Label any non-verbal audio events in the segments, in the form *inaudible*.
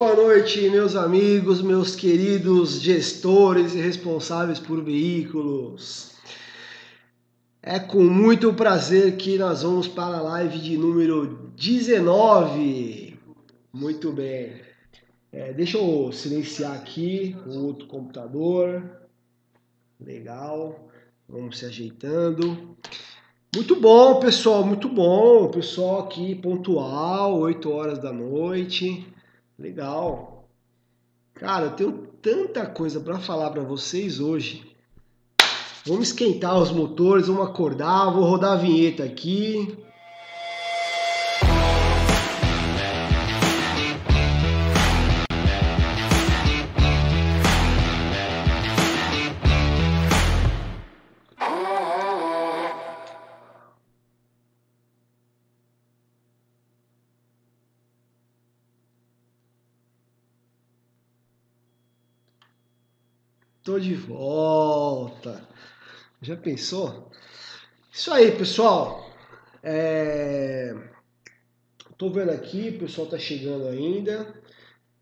Boa noite, meus amigos, meus queridos gestores e responsáveis por veículos. É com muito prazer que nós vamos para a live de número 19. Muito bem. É, deixa eu silenciar aqui o outro computador. Legal. Vamos se ajeitando. Muito bom, pessoal, muito bom. Pessoal aqui pontual, 8 horas da noite. Legal. Cara, eu tenho tanta coisa para falar para vocês hoje. Vamos esquentar os motores, vamos acordar, vou rodar a vinheta aqui. Tô de volta. Já pensou? Isso aí, pessoal. É... Tô vendo aqui, o pessoal tá chegando ainda.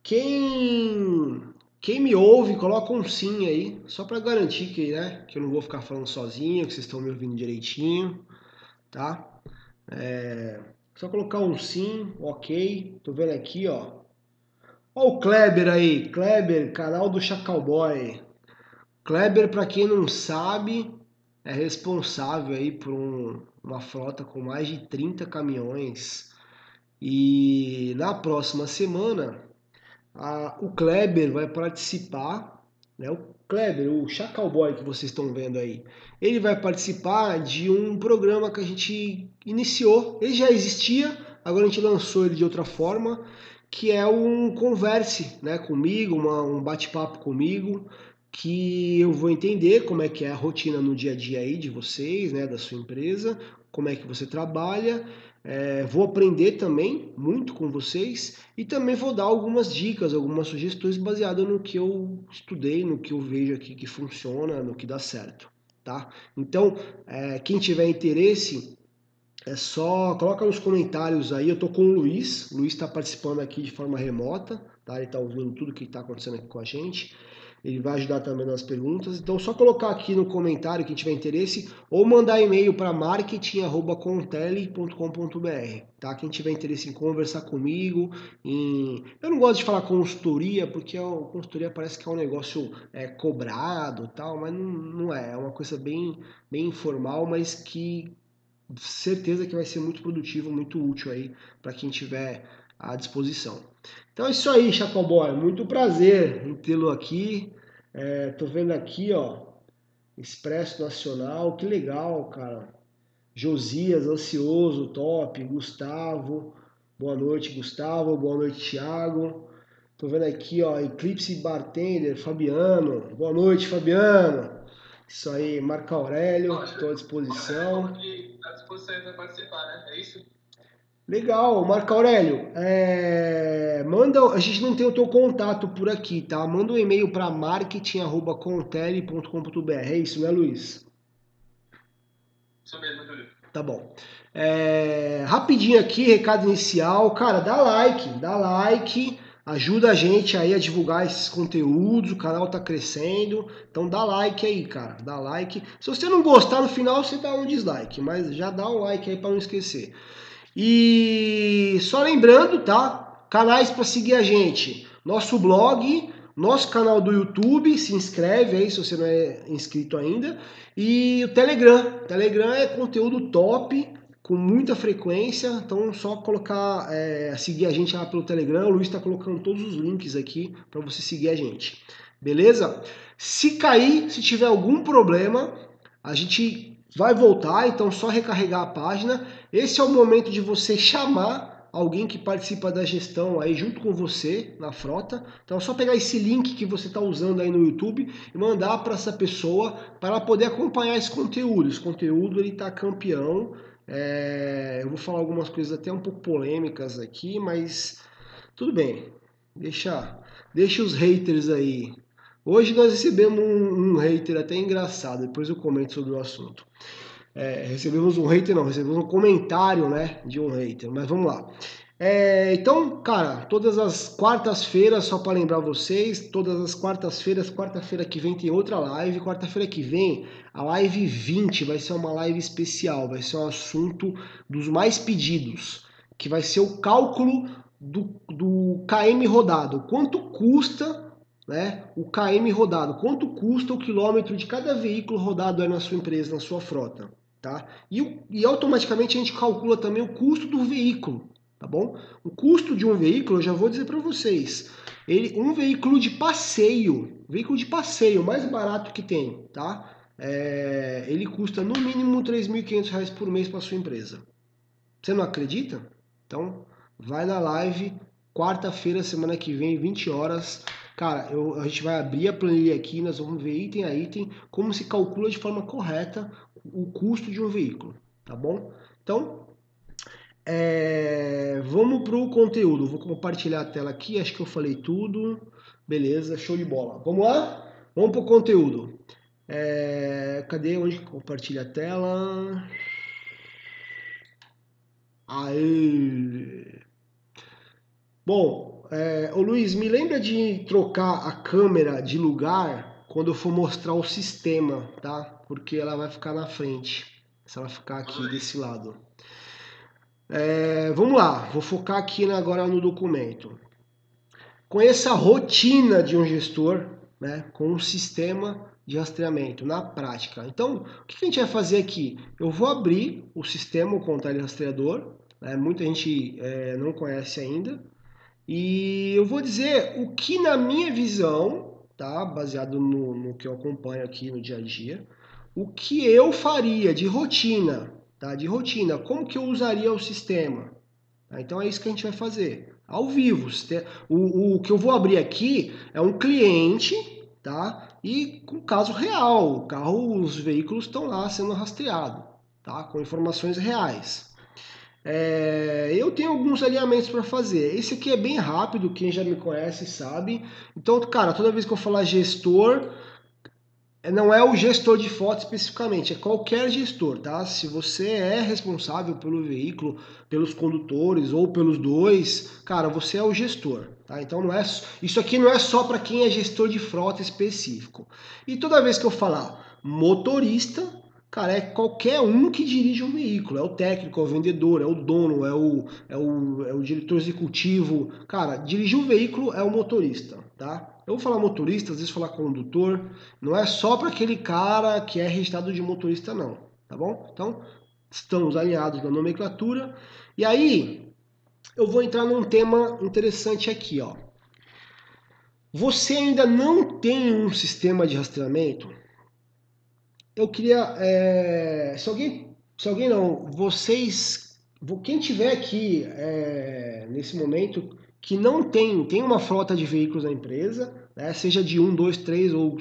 Quem quem me ouve, coloca um sim aí, só para garantir que, né, que eu não vou ficar falando sozinho, que vocês estão me ouvindo direitinho, tá? É... Só colocar um sim, ok. Tô vendo aqui, ó. Ó o Kleber aí, Kleber, canal do Chacalboy. Kleber, para quem não sabe, é responsável aí por um, uma frota com mais de 30 caminhões. E na próxima semana, a, o Kleber vai participar, né? O Kleber, o Chacalboy que vocês estão vendo aí, ele vai participar de um programa que a gente iniciou. Ele já existia, agora a gente lançou ele de outra forma, que é um converse, né, comigo, uma, um bate-papo comigo que eu vou entender como é que é a rotina no dia a dia aí de vocês, né, da sua empresa, como é que você trabalha. É, vou aprender também muito com vocês e também vou dar algumas dicas, algumas sugestões baseadas no que eu estudei, no que eu vejo aqui que funciona, no que dá certo, tá? Então, é, quem tiver interesse, é só coloca nos comentários aí. Eu tô com o Luiz, o Luiz está participando aqui de forma remota, tá? Ele está ouvindo tudo que está acontecendo aqui com a gente ele vai ajudar também nas perguntas. Então, só colocar aqui no comentário quem tiver interesse ou mandar e-mail para marketing@contele.com.br, tá? Quem tiver interesse em conversar comigo, em eu não gosto de falar consultoria porque a consultoria parece que é um negócio é, cobrado, tal, mas não, não é, é uma coisa bem bem informal, mas que certeza que vai ser muito produtivo, muito útil aí para quem tiver à disposição. Então é isso aí, Chacoboy. Muito prazer em tê-lo aqui. É, tô vendo aqui, ó, Expresso Nacional, que legal, cara. Josias, ansioso, top. Gustavo, boa noite, Gustavo. Boa noite, Thiago. Tô vendo aqui, ó, Eclipse Bartender, Fabiano. Boa noite, Fabiano. Isso aí, Marco Aurélio, estou à disposição. À disposição para participar, né? É isso? Legal, Marco Aurélio, é... manda, a gente não tem o teu contato por aqui, tá? Manda um e-mail para marketing@contele.com.br, é isso, né, Luiz? Isso mesmo, Júlio. Tá bom. É... Rapidinho aqui, recado inicial, cara, dá like, dá like, ajuda a gente aí a divulgar esses conteúdos, o canal tá crescendo, então dá like aí, cara, dá like. Se você não gostar no final, você dá um dislike, mas já dá um like aí para não esquecer. E só lembrando, tá? Canais para seguir a gente. Nosso blog, nosso canal do YouTube, se inscreve aí se você não é inscrito ainda. E o Telegram. Telegram é conteúdo top, com muita frequência. Então só colocar, é, seguir a gente lá pelo Telegram. O Luiz está colocando todos os links aqui para você seguir a gente. Beleza? Se cair, se tiver algum problema, a gente vai voltar, então só recarregar a página. Esse é o momento de você chamar alguém que participa da gestão aí junto com você na frota. Então é só pegar esse link que você está usando aí no YouTube e mandar para essa pessoa para poder acompanhar esse conteúdo. Esse conteúdo ele está campeão. É... eu vou falar algumas coisas até um pouco polêmicas aqui, mas tudo bem. Deixa, deixa os haters aí Hoje nós recebemos um, um, hater até engraçado, depois eu comento sobre o assunto. É, recebemos um hater, não, recebemos um comentário né, de um hater, mas vamos lá. É, então, cara, todas as quartas-feiras, só para lembrar vocês, todas as quartas-feiras, quarta-feira que vem tem outra live, quarta-feira que vem, a live 20 vai ser uma live especial, vai ser um assunto dos mais pedidos, que vai ser o cálculo do, do KM rodado, quanto custa né, o KM rodado, quanto custa o quilômetro de cada veículo rodado aí na sua empresa, na sua frota. Tá? E, e automaticamente a gente calcula também o custo do veículo tá bom? O custo de um veículo, eu já vou dizer para vocês, ele, um veículo de passeio, veículo de passeio mais barato que tem, tá? É, ele custa no mínimo R$ 3.500 por mês para sua empresa. Você não acredita? Então, vai na live, quarta-feira, semana que vem, 20 horas. Cara, eu, a gente vai abrir a planilha aqui, nós vamos ver item a item, como se calcula de forma correta o custo de um veículo, tá bom? Então, é, vamos para o conteúdo. Vou compartilhar a tela aqui. Acho que eu falei tudo. Beleza, show de bola. Vamos lá? Vamos para o conteúdo. É, cadê onde compartilha a tela? Aí. Bom, é, ô Luiz, me lembra de trocar a câmera de lugar quando eu for mostrar o sistema, tá? Porque ela vai ficar na frente. Se ela ficar aqui desse lado. É, vamos lá, vou focar aqui agora no documento. Conheça a rotina de um gestor né, com um sistema de rastreamento na prática. Então, o que a gente vai fazer aqui? Eu vou abrir o sistema, o controle rastreador, né, muita gente é, não conhece ainda, e eu vou dizer o que, na minha visão, tá, baseado no, no que eu acompanho aqui no dia a dia, o que eu faria de rotina tá? de rotina. Como que eu usaria o sistema? Tá? Então é isso que a gente vai fazer, ao vivo. O, o que eu vou abrir aqui é um cliente, tá? E com caso real, o carro, os veículos estão lá sendo rastreados, tá? Com informações reais. É, eu tenho alguns alinhamentos para fazer. Esse aqui é bem rápido, quem já me conhece sabe. Então, cara, toda vez que eu falar gestor, é, não é o gestor de foto especificamente, é qualquer gestor, tá? Se você é responsável pelo veículo, pelos condutores ou pelos dois, cara, você é o gestor, tá? Então não é isso aqui não é só para quem é gestor de frota específico. E toda vez que eu falar motorista, cara, é qualquer um que dirige um veículo, é o técnico, é o vendedor, é o dono, é o, é o, é o diretor executivo, cara, dirigir um veículo é o motorista, tá? Eu vou falar motorista, às vezes falar condutor, não é só para aquele cara que é registrado de motorista, não, tá bom? Então, estamos alinhados na nomenclatura. E aí, eu vou entrar num tema interessante aqui, ó. Você ainda não tem um sistema de rastreamento? Eu queria, é, se alguém, se alguém não, vocês, quem tiver aqui é, nesse momento que não tem, tem uma frota de veículos na empresa, né, seja de 1, 2, 3 ou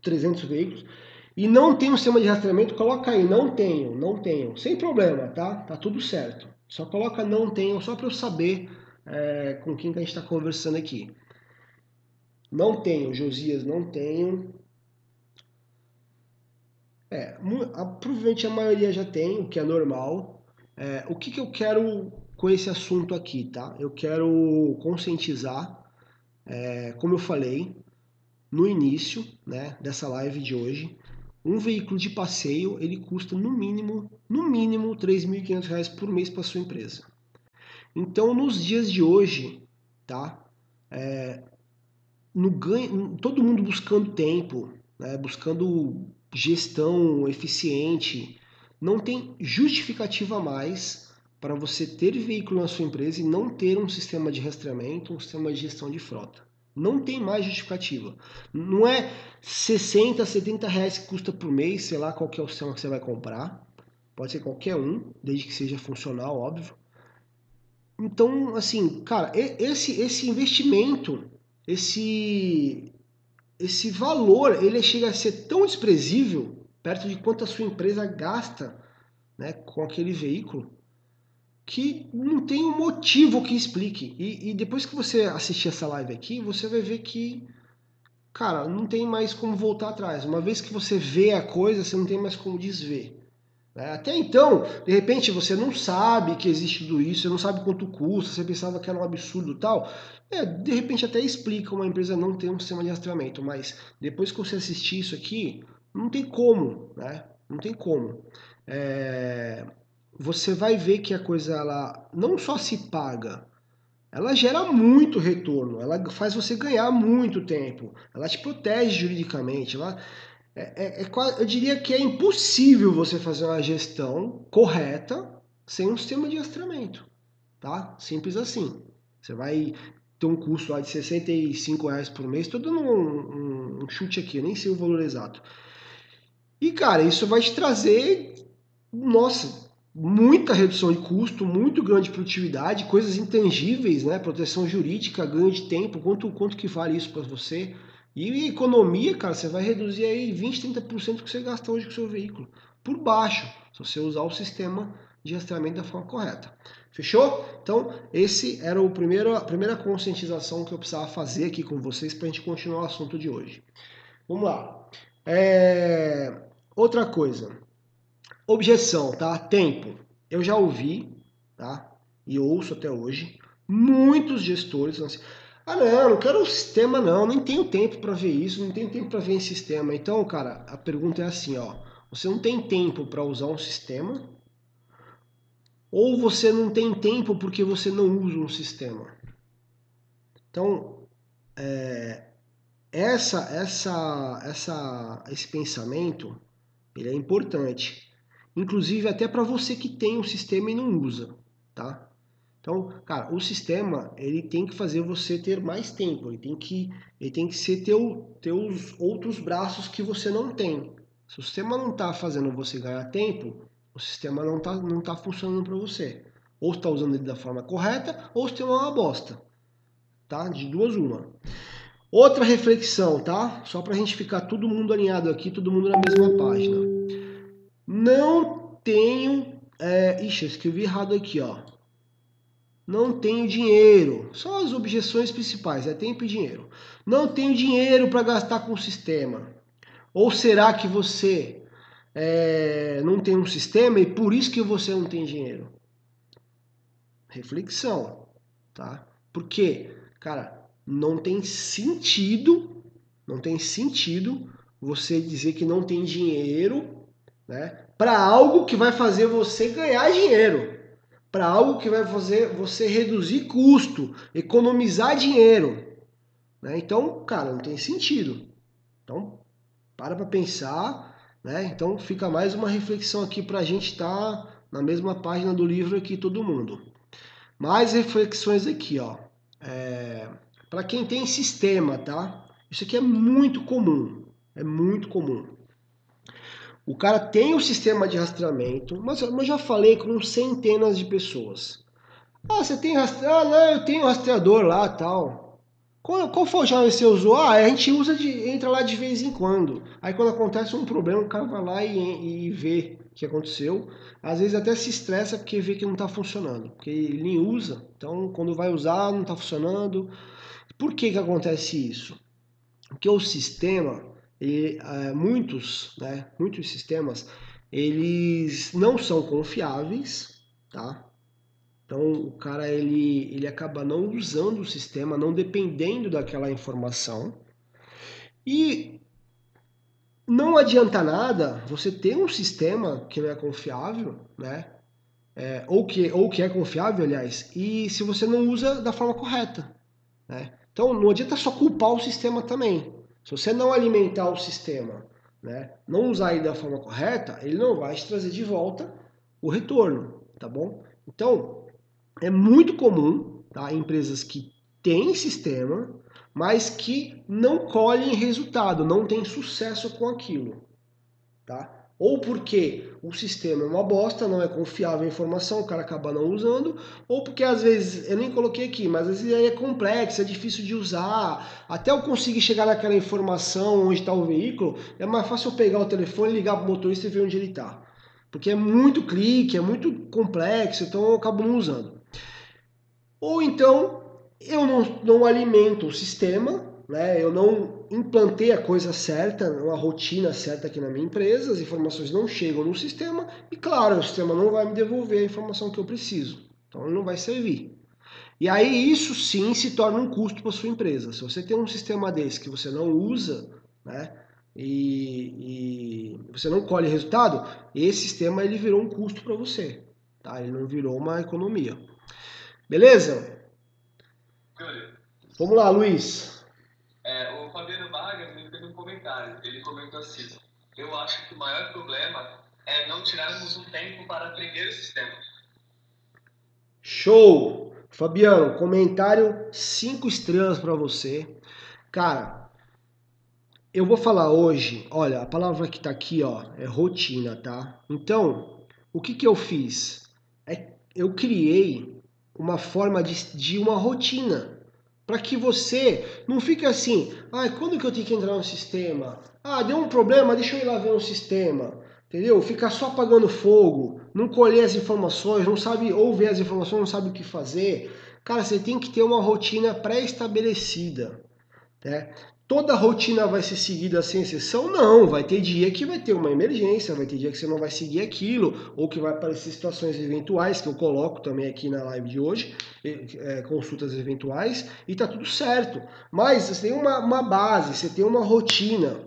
300 veículos, e não tem um sistema de rastreamento, coloca aí, não tenho, não tenho, sem problema, tá? Tá tudo certo. Só coloca não tenho, só para eu saber é, com quem que a gente está conversando aqui. Não tenho, Josias, não tenho. É, provavelmente a maioria já tem, o que é normal. É, o que, que eu quero com esse assunto aqui, tá? Eu quero conscientizar, é, como eu falei no início né, dessa live de hoje, um veículo de passeio ele custa no mínimo, no mínimo, R$ 3.500 por mês para sua empresa. Então, nos dias de hoje, tá? É, no ganho, todo mundo buscando tempo, né, buscando gestão eficiente, não tem justificativa mais para você ter veículo na sua empresa e não ter um sistema de rastreamento, um sistema de gestão de frota. Não tem mais justificativa. Não é 60, 70 reais que custa por mês, sei lá qual é o sistema que você vai comprar. Pode ser qualquer um, desde que seja funcional, óbvio. Então, assim, cara, esse, esse investimento, esse, esse valor, ele chega a ser tão desprezível perto de quanto a sua empresa gasta né, com aquele veículo que não tem um motivo que explique. E, e, depois que você assistir essa live aqui, você vai ver que, cara, não tem mais como voltar atrás. Uma vez que você vê a coisa, você não tem mais como desver. Né? Até então, de repente, você não sabe que existe tudo isso, você não sabe quanto custa, você pensava que era um absurdo tal. É, de repente até explica uma empresa não ter um sistema de rastreamento, mas depois que você assistir isso aqui, não tem como, né? Não tem como. É, você vai ver que a coisa ela não só se paga, ela gera muito retorno, ela faz você ganhar muito tempo, ela te protege juridicamente, ela é, é, é, eu diria que é impossível você fazer uma gestão correta sem um sistema de rastreamento, tá? Simples assim. Você vai ter um custo lá de 65 reais por mês, estou dando um, um, um chute aqui, eu nem sei o valor exato. E cara, isso vai te trazer, nossa, muita redução de custo, muito grande produtividade, coisas intangíveis, né? Proteção jurídica, ganho de tempo, quanto, quanto que vale isso para você? E economia, cara, você vai reduzir aí 20, 30% do que você gasta hoje com o seu veículo. Por baixo, se você usar o sistema de rastreamento da forma correta. Fechou? Então, esse era o primeiro, a primeira conscientização que eu precisava fazer aqui com vocês para a gente continuar o assunto de hoje. Vamos lá. É... Outra coisa. Objeção, tá? Tempo. Eu já ouvi, tá? E ouço até hoje, muitos gestores assim, ah, não, não quero o sistema, não, nem tenho tempo para ver isso, não tenho tempo para ver esse sistema. Então, cara, a pergunta é assim, ó. Você não tem tempo para usar um sistema? Ou você não tem tempo porque você não usa um sistema? Então, é, essa, essa, essa, esse pensamento, ele é importante. Inclusive até para você que tem um sistema e não usa, tá? Então, cara, o sistema ele tem que fazer você ter mais tempo, ele tem que, ele tem que ser teu, teus outros braços que você não tem. Se o sistema não está fazendo você ganhar tempo, o sistema não está não tá funcionando para você. Ou está usando ele da forma correta, ou o sistema é uma bosta. Tá? De duas uma. Outra reflexão, tá? Só para a gente ficar todo mundo alinhado aqui, todo mundo na mesma página. Não tenho. É... Ixi, eu escrevi errado aqui, ó não tenho dinheiro. São as objeções principais, é tempo e dinheiro. Não tenho dinheiro para gastar com o sistema. Ou será que você é, não tem um sistema e por isso que você não tem dinheiro? Reflexão, tá? Porque, cara, não tem sentido, não tem sentido você dizer que não tem dinheiro, né, para algo que vai fazer você ganhar dinheiro para algo que vai fazer você reduzir custo, economizar dinheiro. Né? Então, cara, não tem sentido. Então, para para pensar. Né? Então, fica mais uma reflexão aqui para a gente estar tá na mesma página do livro aqui, todo mundo. Mais reflexões aqui, ó. É, para quem tem sistema, tá? Isso aqui é muito comum. É muito comum. O cara tem o sistema de rastreamento, mas eu já falei com centenas de pessoas. Ah, você tem rastreador? Ah, não, eu tenho rastreador lá tal. Qual, qual foi o já você usou? Ah, a gente usa de. entra lá de vez em quando. Aí quando acontece um problema, o cara vai lá e, e vê o que aconteceu. Às vezes até se estressa porque vê que não está funcionando. Porque ele nem usa. Então quando vai usar, não está funcionando. Por que, que acontece isso? Porque o sistema e, é, muitos, né, muitos sistemas, eles não são confiáveis, tá? Então o cara ele, ele acaba não usando o sistema, não dependendo daquela informação. E não adianta nada você ter um sistema que não é confiável, né? É, ou, que, ou que é confiável, aliás, e se você não usa da forma correta. Né? Então não adianta só culpar o sistema também. Se você não alimentar o sistema, né, não usar ele da forma correta, ele não vai te trazer de volta o retorno, tá bom? Então, é muito comum, tá, empresas que têm sistema, mas que não colhem resultado, não têm sucesso com aquilo, tá? Ou porque o sistema é uma bosta, não é confiável a informação, o cara acaba não usando, ou porque às vezes, eu nem coloquei aqui, mas às vezes é complexo, é difícil de usar, até eu conseguir chegar naquela informação onde está o veículo, é mais fácil eu pegar o telefone, ligar para o motorista e ver onde ele está. Porque é muito clique, é muito complexo, então eu acabo não usando. Ou então, eu não, não alimento o sistema, né, eu não implantei a coisa certa, uma rotina certa aqui na minha empresa, as informações não chegam no sistema e, claro, o sistema não vai me devolver a informação que eu preciso. Então, ele não vai servir. E aí, isso sim se torna um custo para sua empresa. Se você tem um sistema desse que você não usa, né, e, e você não colhe resultado, esse sistema ele virou um custo para você, tá? Ele não virou uma economia. Beleza? Vamos lá, Luiz. É, o Fabiano Vargas ele fez um comentário. Ele comentou assim: Eu acho que o maior problema é não tirarmos um tempo para aprender o sistema. Show! Fabiano, comentário 5 estrelas para você. Cara, eu vou falar hoje, olha, a palavra que tá aqui, ó, é rotina, tá? Então, o que que eu fiz? É, eu criei uma forma de, de uma rotina para que você não fique assim, ah, quando que eu tenho que entrar no sistema? Ah, deu um problema, deixa eu ir lá ver no sistema. Entendeu? Ficar só apagando fogo, não colher as informações, não sabe ou ver as informações, não sabe o que fazer. Cara, você tem que ter uma rotina pré-estabelecida. Né? Toda rotina vai ser seguida sem exceção? Não, vai ter dia que vai ter uma emergência, vai ter dia que você não vai seguir aquilo, ou que vai aparecer situações eventuais, que eu coloco também aqui na live de hoje, é, consultas eventuais, e tá tudo certo. Mas você tem uma, uma base, você tem uma rotina.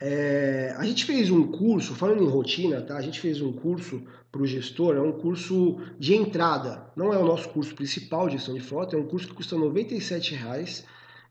É, a gente fez um curso, falando em rotina, tá? A gente fez um curso para o gestor, é um curso de entrada, não é o nosso curso principal de gestão de frota, é um curso que custa 97 reais.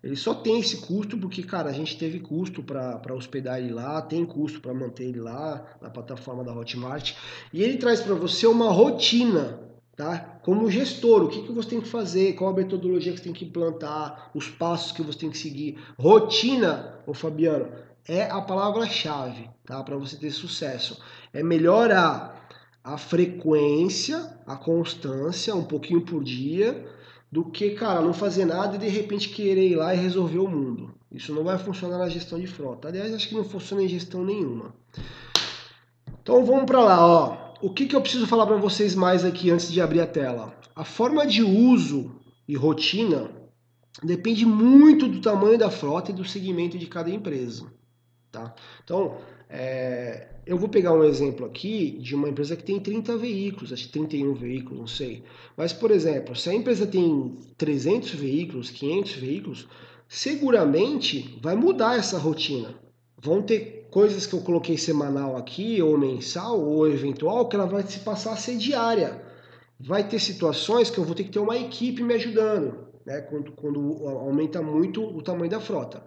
Ele só tem esse custo porque, cara, a gente teve custo para hospedar ele lá, tem custo para manter ele lá na plataforma da Hotmart. E ele traz para você uma rotina, tá? Como gestor, o que, que você tem que fazer, qual a metodologia que você tem que implantar, os passos que você tem que seguir. Rotina, ô Fabiano, é a palavra-chave, tá? Para você ter sucesso. É melhorar a frequência, a constância, um pouquinho por dia, do que, cara, não fazer nada e de repente querer ir lá e resolver o mundo. Isso não vai funcionar na gestão de frota. Aliás, acho que não funciona em gestão nenhuma. Então vamos para lá, ó. O que, que eu preciso falar para vocês mais aqui antes de abrir a tela? A forma de uso e rotina depende muito do tamanho da frota e do segmento de cada empresa. Tá? Então, é, eu vou pegar um exemplo aqui de uma empresa que tem 30 veículos, acho que 31 veículos, não sei. Mas, por exemplo, se a empresa tem 300 veículos, 500 veículos, seguramente vai mudar essa rotina. Vão ter coisas que eu coloquei semanal aqui, ou mensal, ou eventual, que ela vai se passar a ser diária. Vai ter situações que eu vou ter que ter uma equipe me ajudando, né? quando, quando aumenta muito o tamanho da frota.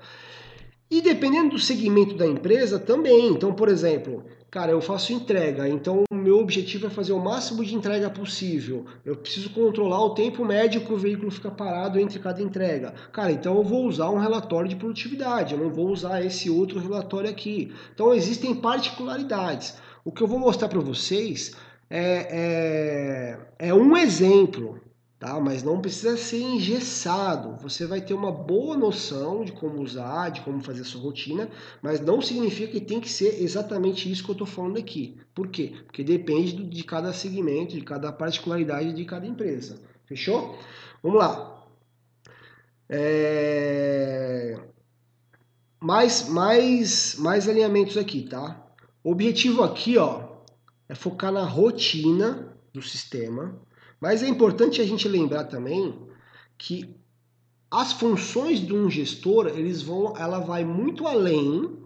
E dependendo do segmento da empresa também. Então, por exemplo, cara, eu faço entrega, então o meu objetivo é fazer o máximo de entrega possível. Eu preciso controlar o tempo médio que o veículo fica parado entre cada entrega. Cara, então eu vou usar um relatório de produtividade, eu não vou usar esse outro relatório aqui. Então existem particularidades. O que eu vou mostrar para vocês é, é, é um exemplo tá? Mas não precisa ser engessado. Você vai ter uma boa noção de como usar, de como fazer a sua rotina, mas não significa que tem que ser exatamente isso que eu estou falando aqui. Por quê? Porque depende de cada segmento, de cada particularidade de cada empresa. Fechou? Vamos lá. É... Mais, mais, mais alinhamentos aqui, tá? O objetivo aqui, ó, é focar na rotina do sistema, mas é importante a gente lembrar também que as funções de um gestor, eles vão, ela vai muito além,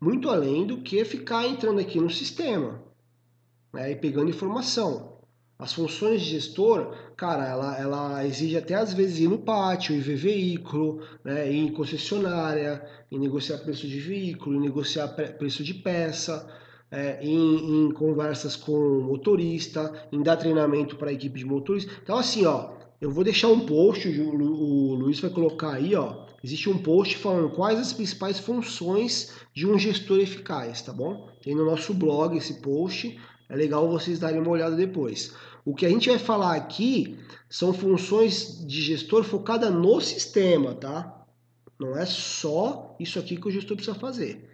muito além do que ficar entrando aqui no sistema, né, e pegando informação. As funções de gestor, cara, ela, ela exige até às vezes ir no pátio, ir ver veículo, né, ir em concessionária, em negociar preço de veículo, negociar preço de peça, é, em, em, conversas com motorista, em dar treinamento para a equipe de motorista. Então, assim, ó, eu vou deixar um post, o, o Luiz vai colocar aí, ó, existe um post falando quais as principais funções de um gestor eficaz, tá bom? Tem no nosso blog esse post, é legal vocês darem uma olhada depois. O que a gente vai falar aqui são funções de gestor focada no sistema, tá? Não é só isso aqui que o gestor precisa fazer.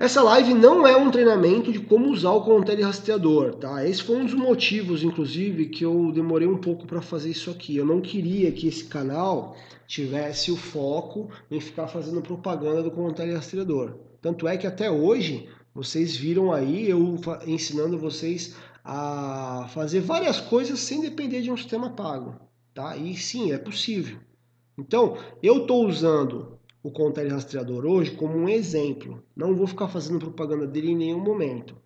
Essa live não é um treinamento de como usar o Contele rastreador, tá? Esse foi um dos motivos, inclusive, que eu demorei um pouco para fazer isso aqui. Eu não queria que esse canal tivesse o foco em ficar fazendo propaganda do Contele rastreador. Tanto é que até hoje vocês viram aí eu ensinando vocês a fazer várias coisas sem depender de um sistema pago, tá? E sim, é possível. Então, eu estou usando o Contele Rastreador hoje como um exemplo. Não vou ficar fazendo propaganda dele em nenhum momento.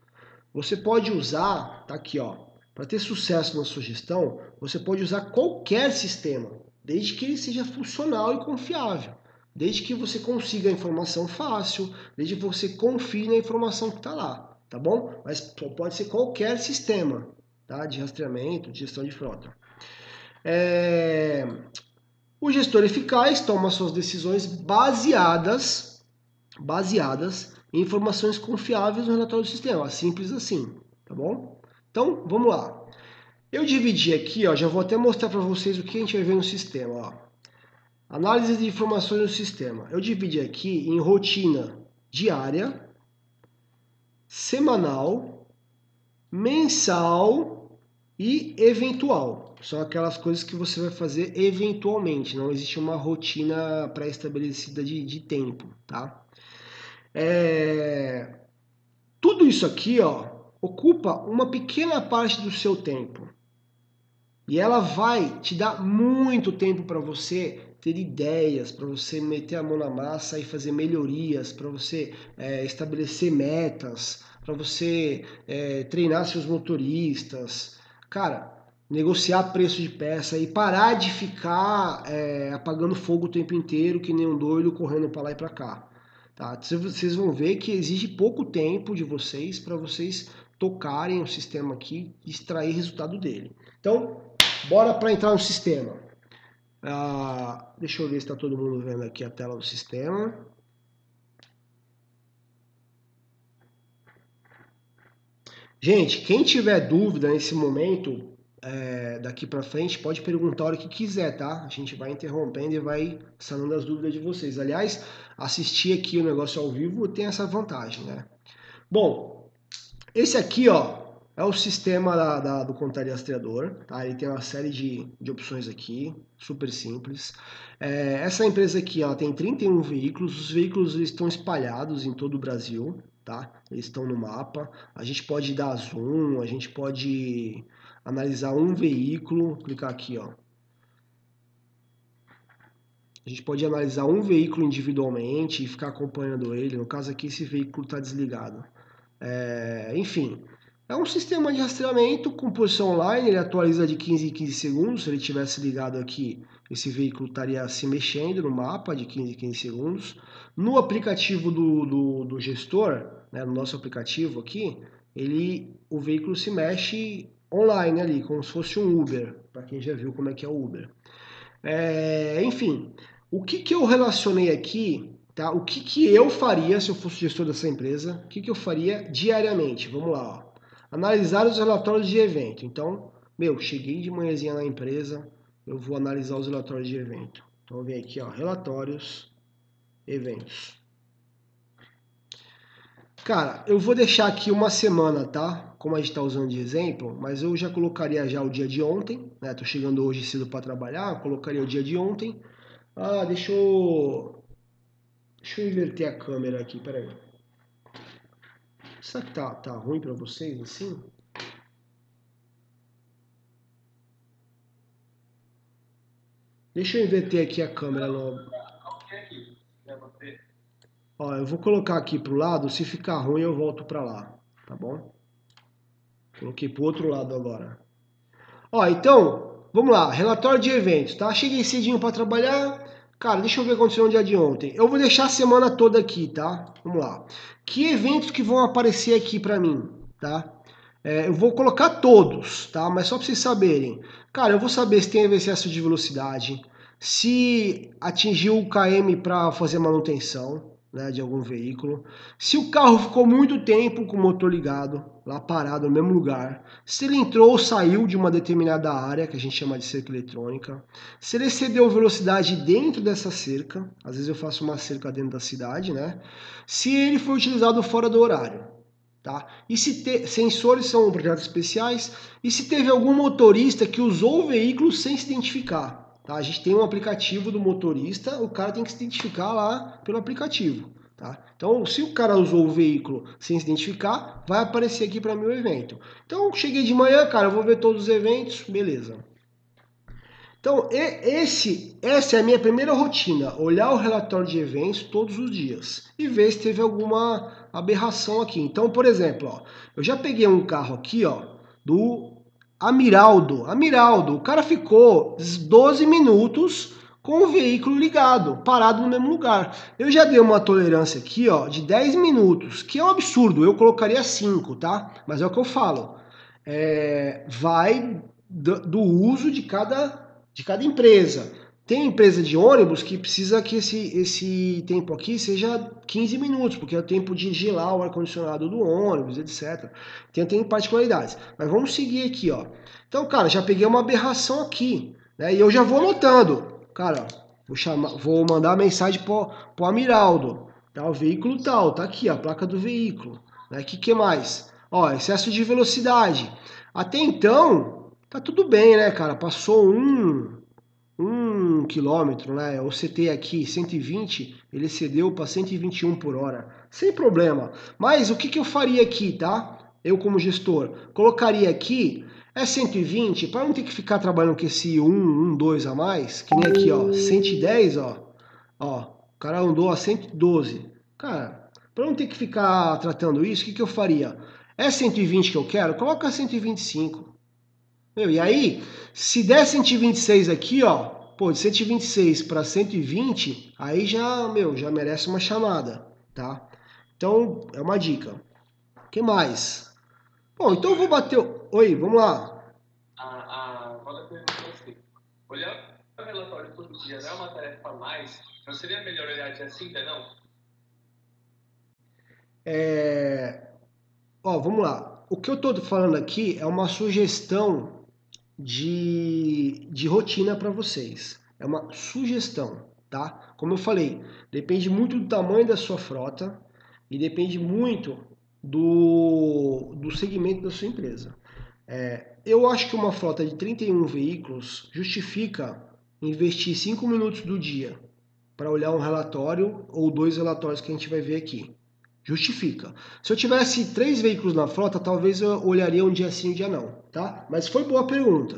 Você pode usar, tá aqui ó, para ter sucesso na sua gestão, você pode usar qualquer sistema, desde que ele seja funcional e confiável. Desde que você consiga a informação fácil, desde que você confie na informação que está lá, tá bom? Mas pode ser qualquer sistema tá? de rastreamento, de gestão de frota. É... O gestor eficaz toma suas decisões baseadas, baseadas em informações confiáveis no relatório do sistema. Simples assim, tá bom? Então, vamos lá. Eu dividi aqui, ó, já vou até mostrar para vocês o que a gente vai ver no sistema. Ó. Análise de informações no sistema. Eu dividi aqui em rotina diária, semanal, mensal e eventual são aquelas coisas que você vai fazer eventualmente, não existe uma rotina pré-estabelecida de, de tempo, tá? É... Tudo isso aqui, ó, ocupa uma pequena parte do seu tempo. E ela vai te dar muito tempo para você ter ideias, para você meter a mão na massa e fazer melhorias, para você é, estabelecer metas, para você é, treinar seus motoristas. Cara, negociar preço de peça e parar de ficar é, apagando fogo o tempo inteiro, que nem um doido correndo para lá e para cá. Tá? Vocês vão ver que exige pouco tempo de vocês para vocês tocarem o sistema aqui e extrair resultado dele. Então, bora para entrar no sistema. Ah, deixa eu ver se está todo mundo vendo aqui a tela do sistema. Gente, quem tiver dúvida nesse momento, é, daqui para frente, pode perguntar a hora que quiser, tá? A gente vai interrompendo e vai sanando as dúvidas de vocês. Aliás, assistir aqui o negócio ao vivo tem essa vantagem, né? Bom, esse aqui, ó, é o sistema da, da, do Contaria Rastreador, tá? Ele tem uma série de, de opções aqui, super simples. É, essa empresa aqui, ela tem 31 veículos, os veículos estão espalhados em todo o Brasil, tá? Eles estão no mapa. A gente pode dar zoom, a gente pode analisar um veículo, clicar aqui, ó. A gente pode analisar um veículo individualmente e ficar acompanhando ele. No caso aqui, esse veículo está desligado. É, enfim, é um sistema de rastreamento com posição online. Ele atualiza de 15 em 15 segundos. Se ele tivesse ligado aqui, esse veículo estaria se mexendo no mapa de 15 em 15 segundos. No aplicativo do, do, do gestor, né, no nosso aplicativo aqui, ele, o veículo se mexe online ali, como se fosse um Uber, para quem já viu como é que é o Uber. É, enfim, o que, que eu relacionei aqui, tá? O que, que eu faria se eu fosse gestor dessa empresa? O que, que eu faria diariamente? Vamos lá, ó. Analisar os relatórios de evento. Então, meu, cheguei de manhãzinha na empresa, eu vou analisar os relatórios de evento. Então, vem aqui, ó, relatórios, eventos. Cara, eu vou deixar aqui uma semana, tá? como a gente está usando de exemplo, mas eu já colocaria já o dia de ontem, né? Tô chegando hoje cedo para trabalhar, colocaria o dia de ontem. Ah, deixa eu deixa eu inverter a câmera aqui, peraí. Será que tá, tá ruim para vocês assim? Deixa eu inverter aqui a câmera logo. Ó, eu vou colocar aqui pro lado, se ficar ruim eu volto para lá, tá bom? Coloquei para o outro lado agora. Ó, então, vamos lá. Relatório de eventos, tá? Cheguei cedinho para trabalhar. Cara, deixa eu ver o que aconteceu no dia de ontem. Eu vou deixar a semana toda aqui, tá? Vamos lá. Que eventos que vão aparecer aqui para mim, tá? É, eu vou colocar todos, tá? Mas só para vocês saberem. Cara, eu vou saber se tem excesso de velocidade, se atingiu o KM para fazer manutenção, né, de algum veículo. Se o carro ficou muito tempo com o motor ligado, lá parado no mesmo lugar. Se ele entrou ou saiu de uma determinada área, que a gente chama de cerca eletrônica. Se ele excedeu velocidade dentro dessa cerca, às vezes eu faço uma cerca dentro da cidade, né? Se ele foi utilizado fora do horário. Tá? E se te... sensores são projetos especiais. E se teve algum motorista que usou o veículo sem se identificar. Tá? A gente tem um aplicativo do motorista, o cara tem que se identificar lá pelo aplicativo. Tá? Então, se o cara usou o veículo sem se identificar, vai aparecer aqui para mim o evento. Então, cheguei de manhã, cara, vou ver todos os eventos, beleza. Então, esse, essa é a minha primeira rotina, olhar o relatório de eventos todos os dias e ver se teve alguma aberração aqui. Então, por exemplo, ó, eu já peguei um carro aqui, ó, do Amiraldo. Amiraldo, o cara ficou 12 minutos com o veículo ligado, parado no mesmo lugar. Eu já dei uma tolerância aqui, ó, de 10 minutos, que é um absurdo. Eu colocaria 5, tá? Mas é o que eu falo. É, vai do, do uso de cada, de cada empresa. Tem empresa de ônibus que precisa que esse, esse tempo aqui seja 15 minutos, porque é o tempo de gelar o ar-condicionado do ônibus, etc. Tem, tem particularidades. Mas vamos seguir aqui, ó. Então, cara, já peguei uma aberração aqui, né? E eu já vou anotando. Cara, vou, chamar, vou mandar mensagem pro, pro Amiraldo. Tá, o veículo tal, tá aqui, a placa do veículo. Né? Que que mais? Ó, excesso de velocidade. Até então, tá tudo bem, né, cara? Passou um, um quilômetro, né? O CT aqui 120, ele cedeu para 121 por hora, sem problema. Mas o que, que eu faria aqui, tá? Eu como gestor, colocaria aqui é 120 para não ter que ficar trabalhando com esse 1, 1, 2 a mais, que nem aqui, ó, 110, ó. Ó, o cara andou a 112. Cara, para não ter que ficar tratando isso, o que, que eu faria? É 120 que eu quero? Coloca 125. Meu, e aí, se der 126 aqui, ó, pô, de 126 para 120, aí já, meu, já merece uma chamada, tá? Então, é uma dica. O que mais? Bom, então eu vou bater. Oi, vamos lá. A, a roda perguntou assim: olhar o relatório todo dia não é uma tarefa a mais? Não seria melhor olhar dia sim, dia não? É. Ó, vamos lá. O que eu estou falando aqui é uma sugestão de, de rotina para vocês. É uma sugestão, tá? Como eu falei, depende muito do tamanho da sua frota e depende muito do, do segmento da sua empresa. É, eu acho que uma frota de 31 veículos justifica investir 5 minutos do dia para olhar um relatório ou dois relatórios que a gente vai ver aqui. Justifica. Se eu tivesse três veículos na frota, talvez eu olharia um dia sim, um dia não, tá? Mas foi boa pergunta.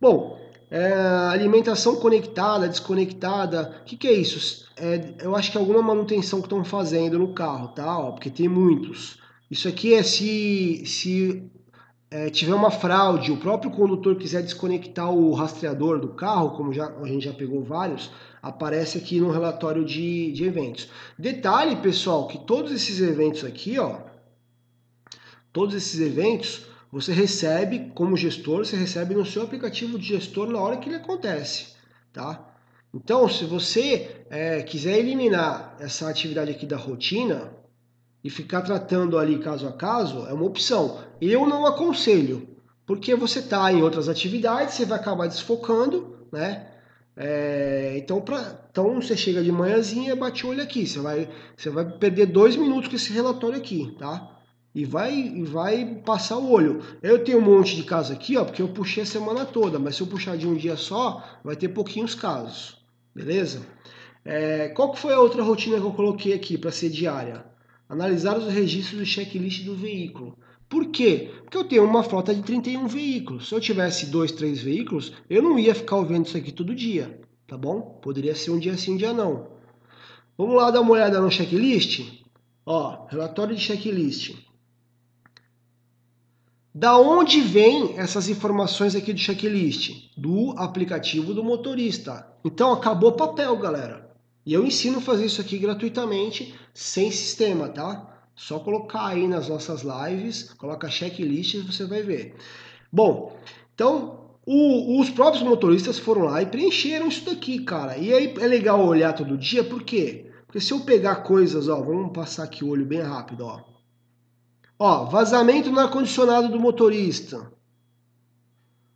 Bom, é, alimentação conectada, desconectada, o que, que, é isso? É, eu acho que é alguma manutenção que estão fazendo no carro, tá? Ó, porque tem muitos. Isso aqui é se, se é, tiver uma fraude, o próprio condutor quiser desconectar o rastreador do carro, como já, a gente já pegou vários, aparece aqui no relatório de, de eventos. Detalhe, pessoal, que todos esses eventos aqui, ó, todos esses eventos, você recebe, como gestor, você recebe no seu aplicativo de gestor na hora que ele acontece, tá? Então, se você é, quiser eliminar essa atividade aqui da rotina e ficar tratando ali caso a caso, é uma opção. Eu não aconselho, porque você está em outras atividades, você vai acabar desfocando, né? É, então, pra, então você chega de manhãzinha, bate o olho aqui. Você vai, você vai perder dois minutos com esse relatório aqui, tá? E vai, e vai passar o olho. Eu tenho um monte de casos aqui, ó, porque eu puxei a semana toda, mas se eu puxar de um dia só, vai ter pouquinhos casos, beleza? É, qual que foi a outra rotina que eu coloquei aqui para ser diária? Analisar os registros do checklist do veículo. Por quê? Porque eu tenho uma frota de 31 veículos. Se eu tivesse dois, três veículos, eu não ia ficar ouvindo isso aqui todo dia, tá bom? Poderia ser um dia sim, um dia não. Vamos lá dar uma olhada no checklist? Ó, relatório de checklist. Da onde vêm essas informações aqui do checklist? Do aplicativo do motorista. Então acabou papel, galera. E eu ensino a fazer isso aqui gratuitamente, sem sistema, tá? Só colocar aí nas nossas lives, coloca checklist e você vai ver. Bom, então o, os próprios motoristas foram lá e preencheram isso daqui, cara. E aí é legal olhar todo dia, por quê? Porque se eu pegar coisas, ó, vamos passar aqui o olho bem rápido, ó. Ó, vazamento no ar-condicionado do motorista.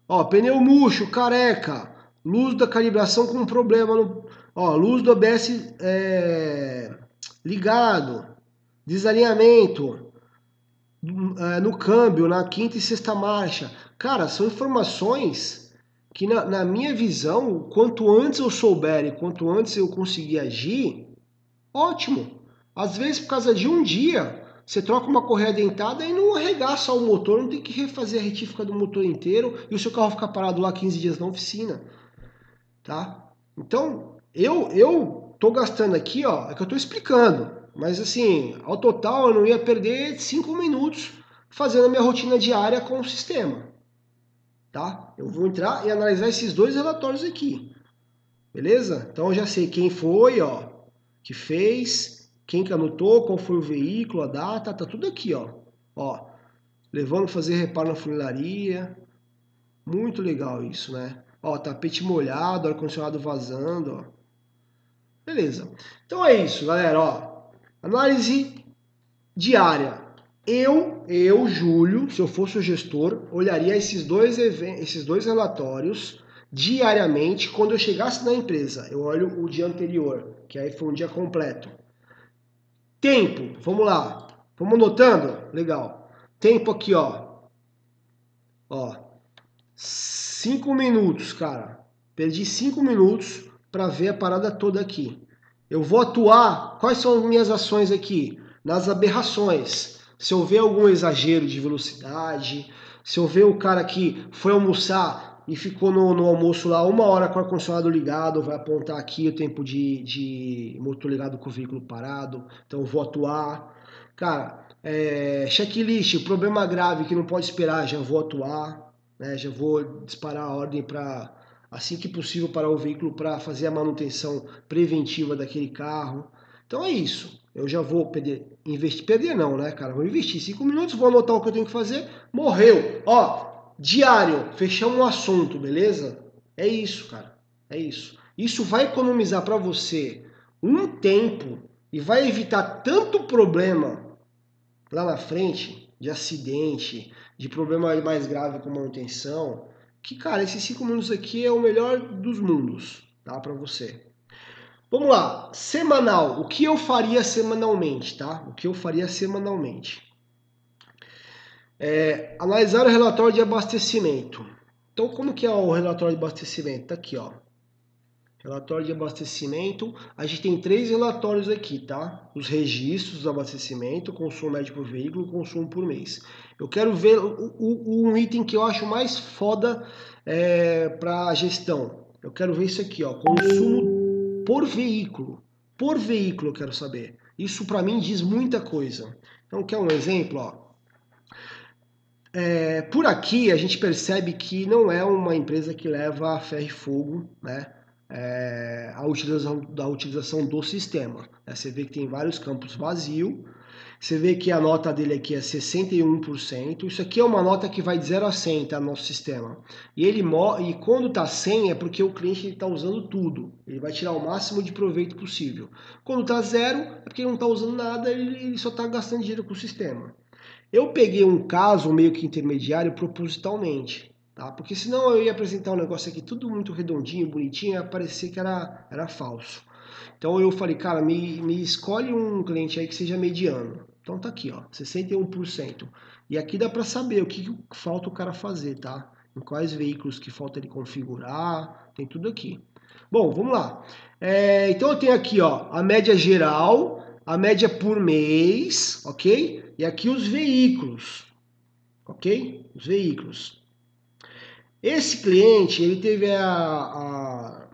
Ó, pneu murcho, careca. Luz da calibração com problema no. Ó, luz do ABS é, ligado. Desalinhamento é, no câmbio, na quinta e sexta marcha. Cara, são informações que, na, na minha visão, quanto antes eu souber e quanto antes eu conseguir agir, ótimo. Às vezes, por causa de um dia, você troca uma correia dentada e não arregaça o motor, não tem que refazer a retífica do motor inteiro e o seu carro ficar parado lá 15 dias na oficina. Tá? Então, eu eu tô gastando aqui, ó, é que eu tô explicando, mas assim, ao total eu não ia perder 5 minutos fazendo a minha rotina diária com o sistema. Tá? Eu vou entrar e analisar esses dois relatórios aqui. Beleza? Então eu já sei quem foi, ó, que fez, quem que anotou, qual foi o veículo, a data, tá tudo aqui, ó. Ó, levando fazer reparo na funilaria. Muito legal isso, né? Ó, tapete molhado, ar-condicionado vazando, ó. Beleza. Então é isso, galera, ó. Análise diária. Eu, eu, Júlio, se eu fosse o gestor, olharia esses dois, esses dois relatórios diariamente quando eu chegasse na empresa. Eu olho o dia anterior, que aí foi um dia completo. Tempo, vamos lá. Vamos anotando? Legal. Tempo aqui, ó. Ó. Cinco minutos, cara. Perdi cinco minutos para ver a parada toda aqui. Eu vou atuar. Quais são as minhas ações aqui? Nas aberrações. Se eu ver algum exagero de velocidade, se eu ver o cara que foi almoçar e ficou no, no, almoço lá uma hora com o ar-condicionado ligado, vai apontar aqui o tempo de, de motor ligado com o veículo parado, então eu vou atuar. Cara, é, checklist, problema grave que não pode esperar, já vou atuar, né, já vou disparar a ordem para, assim que possível, parar o veículo para fazer a manutenção preventiva daquele carro. Então é isso. Eu já vou perder, investir, perder não, né, cara? Vou investir cinco minutos, vou anotar o que eu tenho que fazer. Morreu. Ó, diário, fechamos um assunto, beleza? É isso, cara. É isso. Isso vai economizar para você um tempo e vai evitar tanto problema lá na frente de acidente, de problema mais grave com manutenção, que cara, esses cinco minutos aqui é o melhor dos mundos, tá? Para você. Vamos lá, semanal. O que eu faria semanalmente, tá? O que eu faria semanalmente? É, analisar o relatório de abastecimento. Então, como que é o relatório de abastecimento? Tá aqui, ó. Relatório de abastecimento. A gente tem três relatórios aqui, tá? Os registros do abastecimento, consumo médio por veículo, consumo por mês. Eu quero ver o, o, um item que eu acho mais foda é, para gestão. Eu quero ver isso aqui, ó. Consumo por veículo. Por veículo eu quero saber. Isso para mim diz muita coisa. Então, quer um exemplo, ó? É, por aqui a gente percebe que não é uma empresa que leva a ferro e fogo né, é, a utilização, da utilização do sistema. Né? Você vê que tem vários campos vazios, você vê que a nota dele aqui é 61%. Isso aqui é uma nota que vai de 0 a 100 tá, no nosso sistema. E, ele, e quando está 100 é porque o cliente está usando tudo. Ele vai tirar o máximo de proveito possível. Quando está zero é porque ele não está usando nada, ele, ele só está gastando dinheiro com o sistema. Eu peguei um caso meio que intermediário propositalmente, tá? Porque senão eu ia apresentar um negócio aqui tudo muito redondinho, bonitinho, ia parecer que era, era falso. Então eu falei, cara, me, me escolhe um cliente aí que seja mediano. Então tá aqui, ó, 61%. E aqui dá para saber o que, que falta o cara fazer, tá? Em quais veículos que falta ele configurar, tem tudo aqui. Bom, vamos lá. É, então eu tenho aqui, ó, a média geral, a média por mês, ok? E aqui os veículos, ok? Os veículos. Esse cliente, ele teve a, a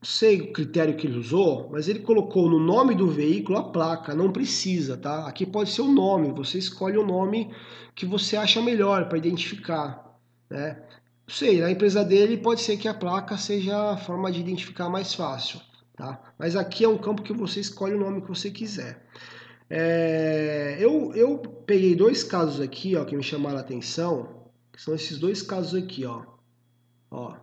não sei o critério que ele usou, mas ele colocou no nome do veículo a placa, não precisa, tá? Aqui pode ser o nome, você escolhe o nome que você acha melhor para identificar, né? Não sei, na empresa dele pode ser que a placa seja a forma de identificar mais fácil, tá? Mas aqui é um campo que você escolhe o nome que você quiser. É, eu, eu peguei dois casos aqui ó, que me chamaram a atenção, são esses dois casos aqui. Ó. ó.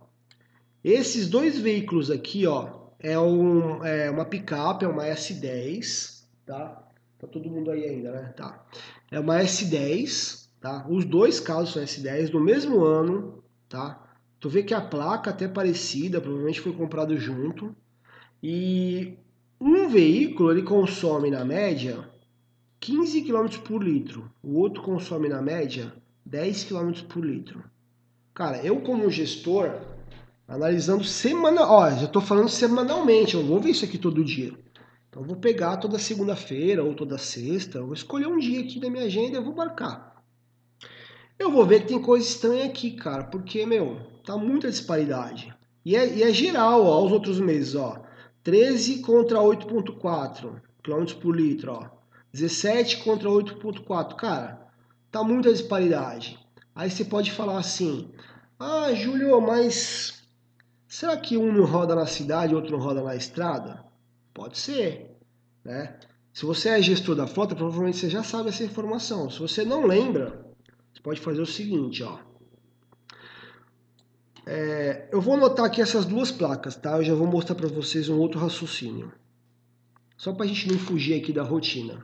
Esses dois veículos aqui, ó, é, um, é uma picape, é uma S10, tá? Tá todo mundo aí ainda, né? Tá. É uma S10, tá? Os dois carros são S10 do mesmo ano, tá? Tu vê que a placa até é parecida, provavelmente foi comprado junto. E um veículo ele consome na média 15 km por litro, o outro consome na média 10 km por litro. Cara, eu como gestor, analisando semanal, ó, já estou falando semanalmente, eu vou ver isso aqui todo dia. Então vou pegar toda segunda-feira ou toda sexta, vou escolher um dia aqui da minha agenda e vou marcar. Eu vou ver que tem coisa estranha aqui, cara, porque, meu, tá muita disparidade. E é, e é geral, ó, os outros meses, ó. 13 contra 8.4 km por litro, ó. 17 contra 8.4. Cara, tá muita disparidade. Aí você pode falar assim: "Ah, Júlio, mas será que um não roda na cidade, outro não roda na estrada?" Pode ser, né? Se você é gestor da frota, provavelmente você já sabe essa informação. Se você não lembra, você pode fazer o seguinte, ó. É, eu vou anotar aqui essas duas placas, tá? Eu já vou mostrar para vocês um outro raciocínio. Só para a gente não fugir aqui da rotina,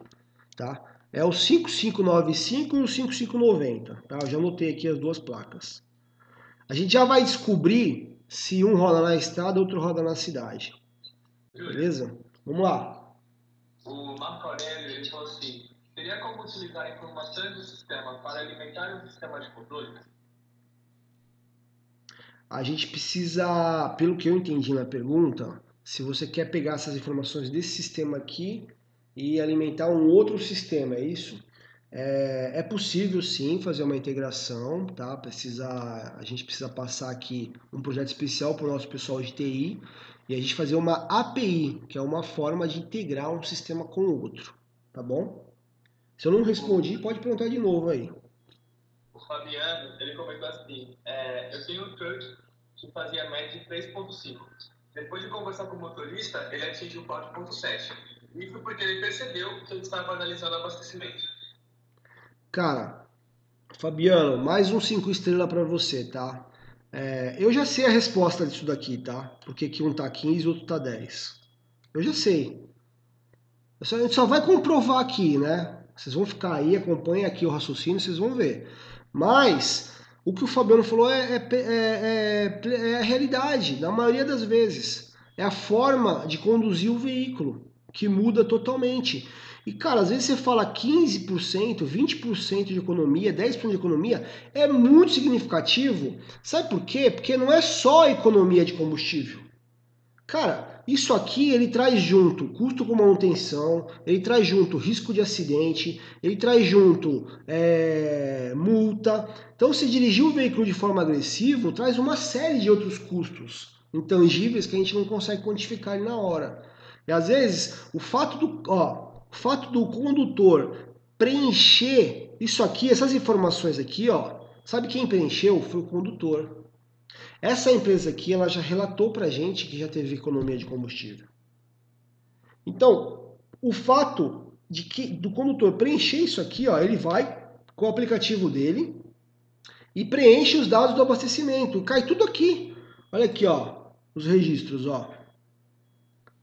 tá? É o 5595 e o 5590, tá? Eu já anotei aqui as duas placas. A gente já vai descobrir se um roda na estrada, outro roda na cidade. Beleza? Vamos lá. O Marco Aurélio ele falou assim: teria como utilizar informações do sistema para alimentar o sistema de controle? a gente precisa, pelo que eu entendi na pergunta, se você quer pegar essas informações desse sistema aqui e alimentar um outro sistema, é isso? É, é possível sim fazer uma integração, tá? Precisa, a gente precisa passar aqui um projeto especial para o nosso pessoal de TI e a gente fazer uma API, que é uma forma de integrar um sistema com o outro, tá bom? Se eu não respondi, pode perguntar de novo aí. O Fabiano, ele comentou assim, é, eu tenho um truck que fazia média de 3.5. Depois de conversar com o motorista, ele atingiu 4.7. Isso porque ele percebeu que ele estava analisando abastecimento. Cara, Fabiano, mais um 5 estrelas para você, tá? É, eu já sei a resposta disso daqui, tá? Porque que um tá 15 e outro tá 10. Eu já sei. a gente só vai comprovar aqui, né? Vocês vão ficar aí, acompanhem aqui o raciocínio, vocês vão ver. Mas o que o Fabiano falou é, é, é, é, a realidade, na maioria das vezes. É a forma de conduzir o veículo que muda totalmente. E, cara, às vezes você fala 15%, 20% de economia, 10% de economia, é muito significativo. Sabe por quê? Porque não é só economia de combustível. Cara, isso aqui ele traz junto custo com manutenção, ele traz junto risco de acidente, ele traz junto é, multa. Então, se dirigir o veículo de forma agressiva, traz uma série de outros custos intangíveis que a gente não consegue quantificar na hora. E às vezes, o fato do, ó, o fato do condutor preencher isso aqui, essas informações aqui, ó, sabe quem preencheu? Foi o condutor. Essa empresa aqui, ela já relatou para gente que já teve economia de combustível. Então, o fato de que do condutor preencher isso aqui, ó, ele vai com o aplicativo dele e preenche os dados do abastecimento. Cai tudo aqui. Olha aqui, ó, os registros, ó.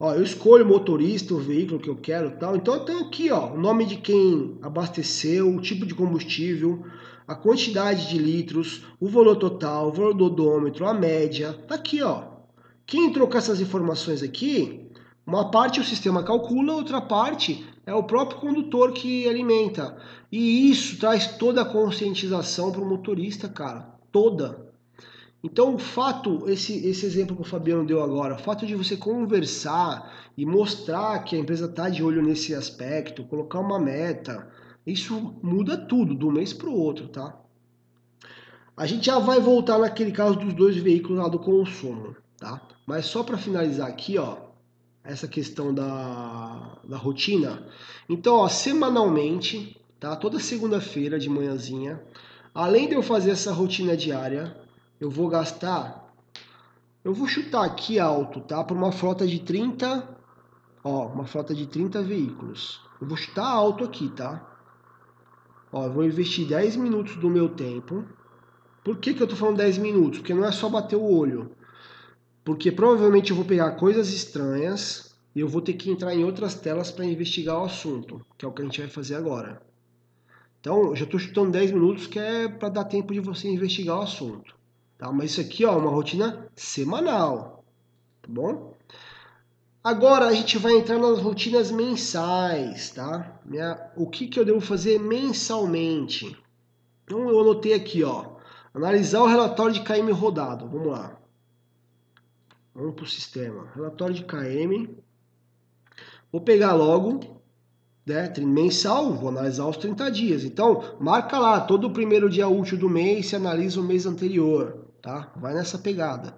Ó, eu escolho o motorista, o veículo que eu quero, tal. Então eu tenho aqui, ó, o nome de quem abasteceu, o tipo de combustível, a quantidade de litros, o valor total, o valor do odômetro, a média, tá aqui, ó. Quem com essas informações aqui, uma parte o sistema calcula, outra parte é o próprio condutor que alimenta. E isso traz toda a conscientização para o motorista, cara, toda. Então, o fato, esse, esse exemplo que o Fabiano deu agora, o fato de você conversar e mostrar que a empresa está de olho nesse aspecto, colocar uma meta, isso muda tudo, do mês para o outro, tá? A gente já vai voltar naquele caso dos dois veículos lá do consumo, tá? Mas só para finalizar aqui, ó, essa questão da, da rotina. Então, ó, semanalmente, tá? Toda segunda-feira de manhãzinha, além de eu fazer essa rotina diária, eu vou gastar, eu vou chutar aqui alto, tá? Para uma frota de 30, ó, uma frota de 30 veículos. Eu vou chutar alto aqui, tá? Ó, eu vou investir 10 minutos do meu tempo. Por que, que eu estou falando 10 minutos? Porque não é só bater o olho. porque provavelmente eu vou pegar coisas estranhas e eu vou ter que entrar em outras telas para investigar o assunto, que é o que a gente vai fazer agora. Então, já estou chutando 10 minutos, que é para dar tempo de você investigar o assunto. Tá? Mas isso aqui ó, é uma rotina semanal. Tá bom? Agora a gente vai entrar nas rotinas mensais, tá? Minha, o que, que eu devo fazer mensalmente? Então eu anotei aqui, ó. Analisar o relatório de KM rodado. Vamos lá. Vamos para o sistema. Relatório de KM. Vou pegar logo, né? Mensal, vou analisar os 30 dias. Então, marca lá, todo o primeiro dia útil do mês, se analisa o mês anterior, tá? Vai nessa pegada.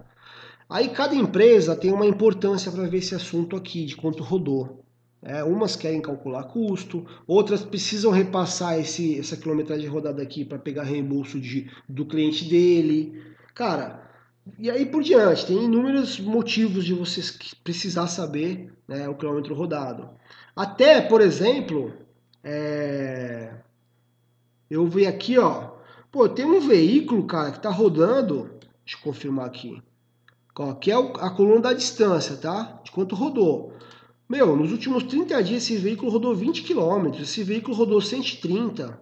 Aí cada empresa tem uma importância para ver esse assunto aqui, de quanto rodou. É, umas querem calcular custo, outras precisam repassar esse, essa quilometragem rodada aqui para pegar reembolso de, do cliente dele. Cara, e aí por diante, tem inúmeros motivos de vocês precisar saber né, o quilômetro rodado. Até, por exemplo, é... eu vi aqui, ó, pô, tem um veículo, cara, que está rodando, deixa eu confirmar aqui, que é a coluna da distância, tá? De quanto rodou. Meu, nos últimos 30 dias esse veículo rodou 20 km, esse veículo rodou 130.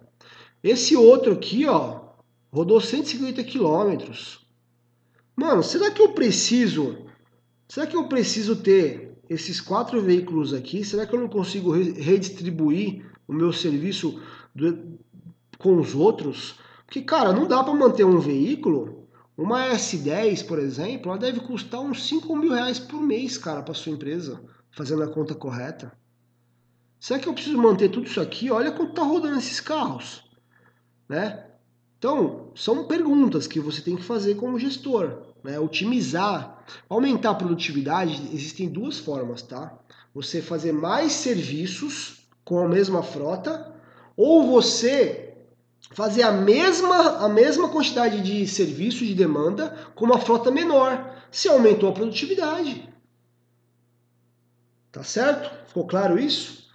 Esse outro aqui, ó, rodou 150 km. Mano, será que eu preciso? Será que eu preciso ter esses quatro veículos aqui? Será que eu não consigo redistribuir o meu serviço do, com os outros? Porque, cara, não dá para manter um veículo uma S10, por exemplo, ela deve custar uns 5 mil reais por mês, cara, para sua empresa, fazendo a conta correta. Será que eu preciso manter tudo isso aqui? Olha quanto tá rodando esses carros, né? Então, são perguntas que você tem que fazer como gestor, né? Otimizar, aumentar a produtividade, existem duas formas, tá? Você fazer mais serviços com a mesma frota, ou você fazer a mesma, a mesma quantidade de serviço de demanda com uma frota menor. Se aumentou a produtividade. Tá certo? Ficou claro isso?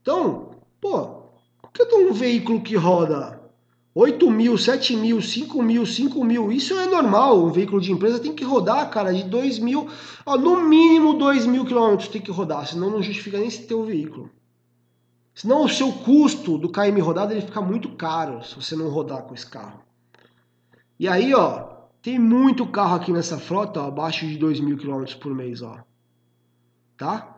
Então, pô, por que eu tenho um veículo que roda 8 mil, 7 mil, 5 mil, 5 mil? Isso é normal. Um veículo de empresa tem que rodar, cara, de 2 mil, ó, no mínimo 2 mil quilômetros tem que rodar, senão não justifica nem se ter o um veículo. Senão o seu custo do KM rodado ele fica muito caro se você não rodar com esse carro. E aí, ó, tem muito carro aqui nessa frota, ó, abaixo de 2 mil quilômetros por mês, ó. Tá?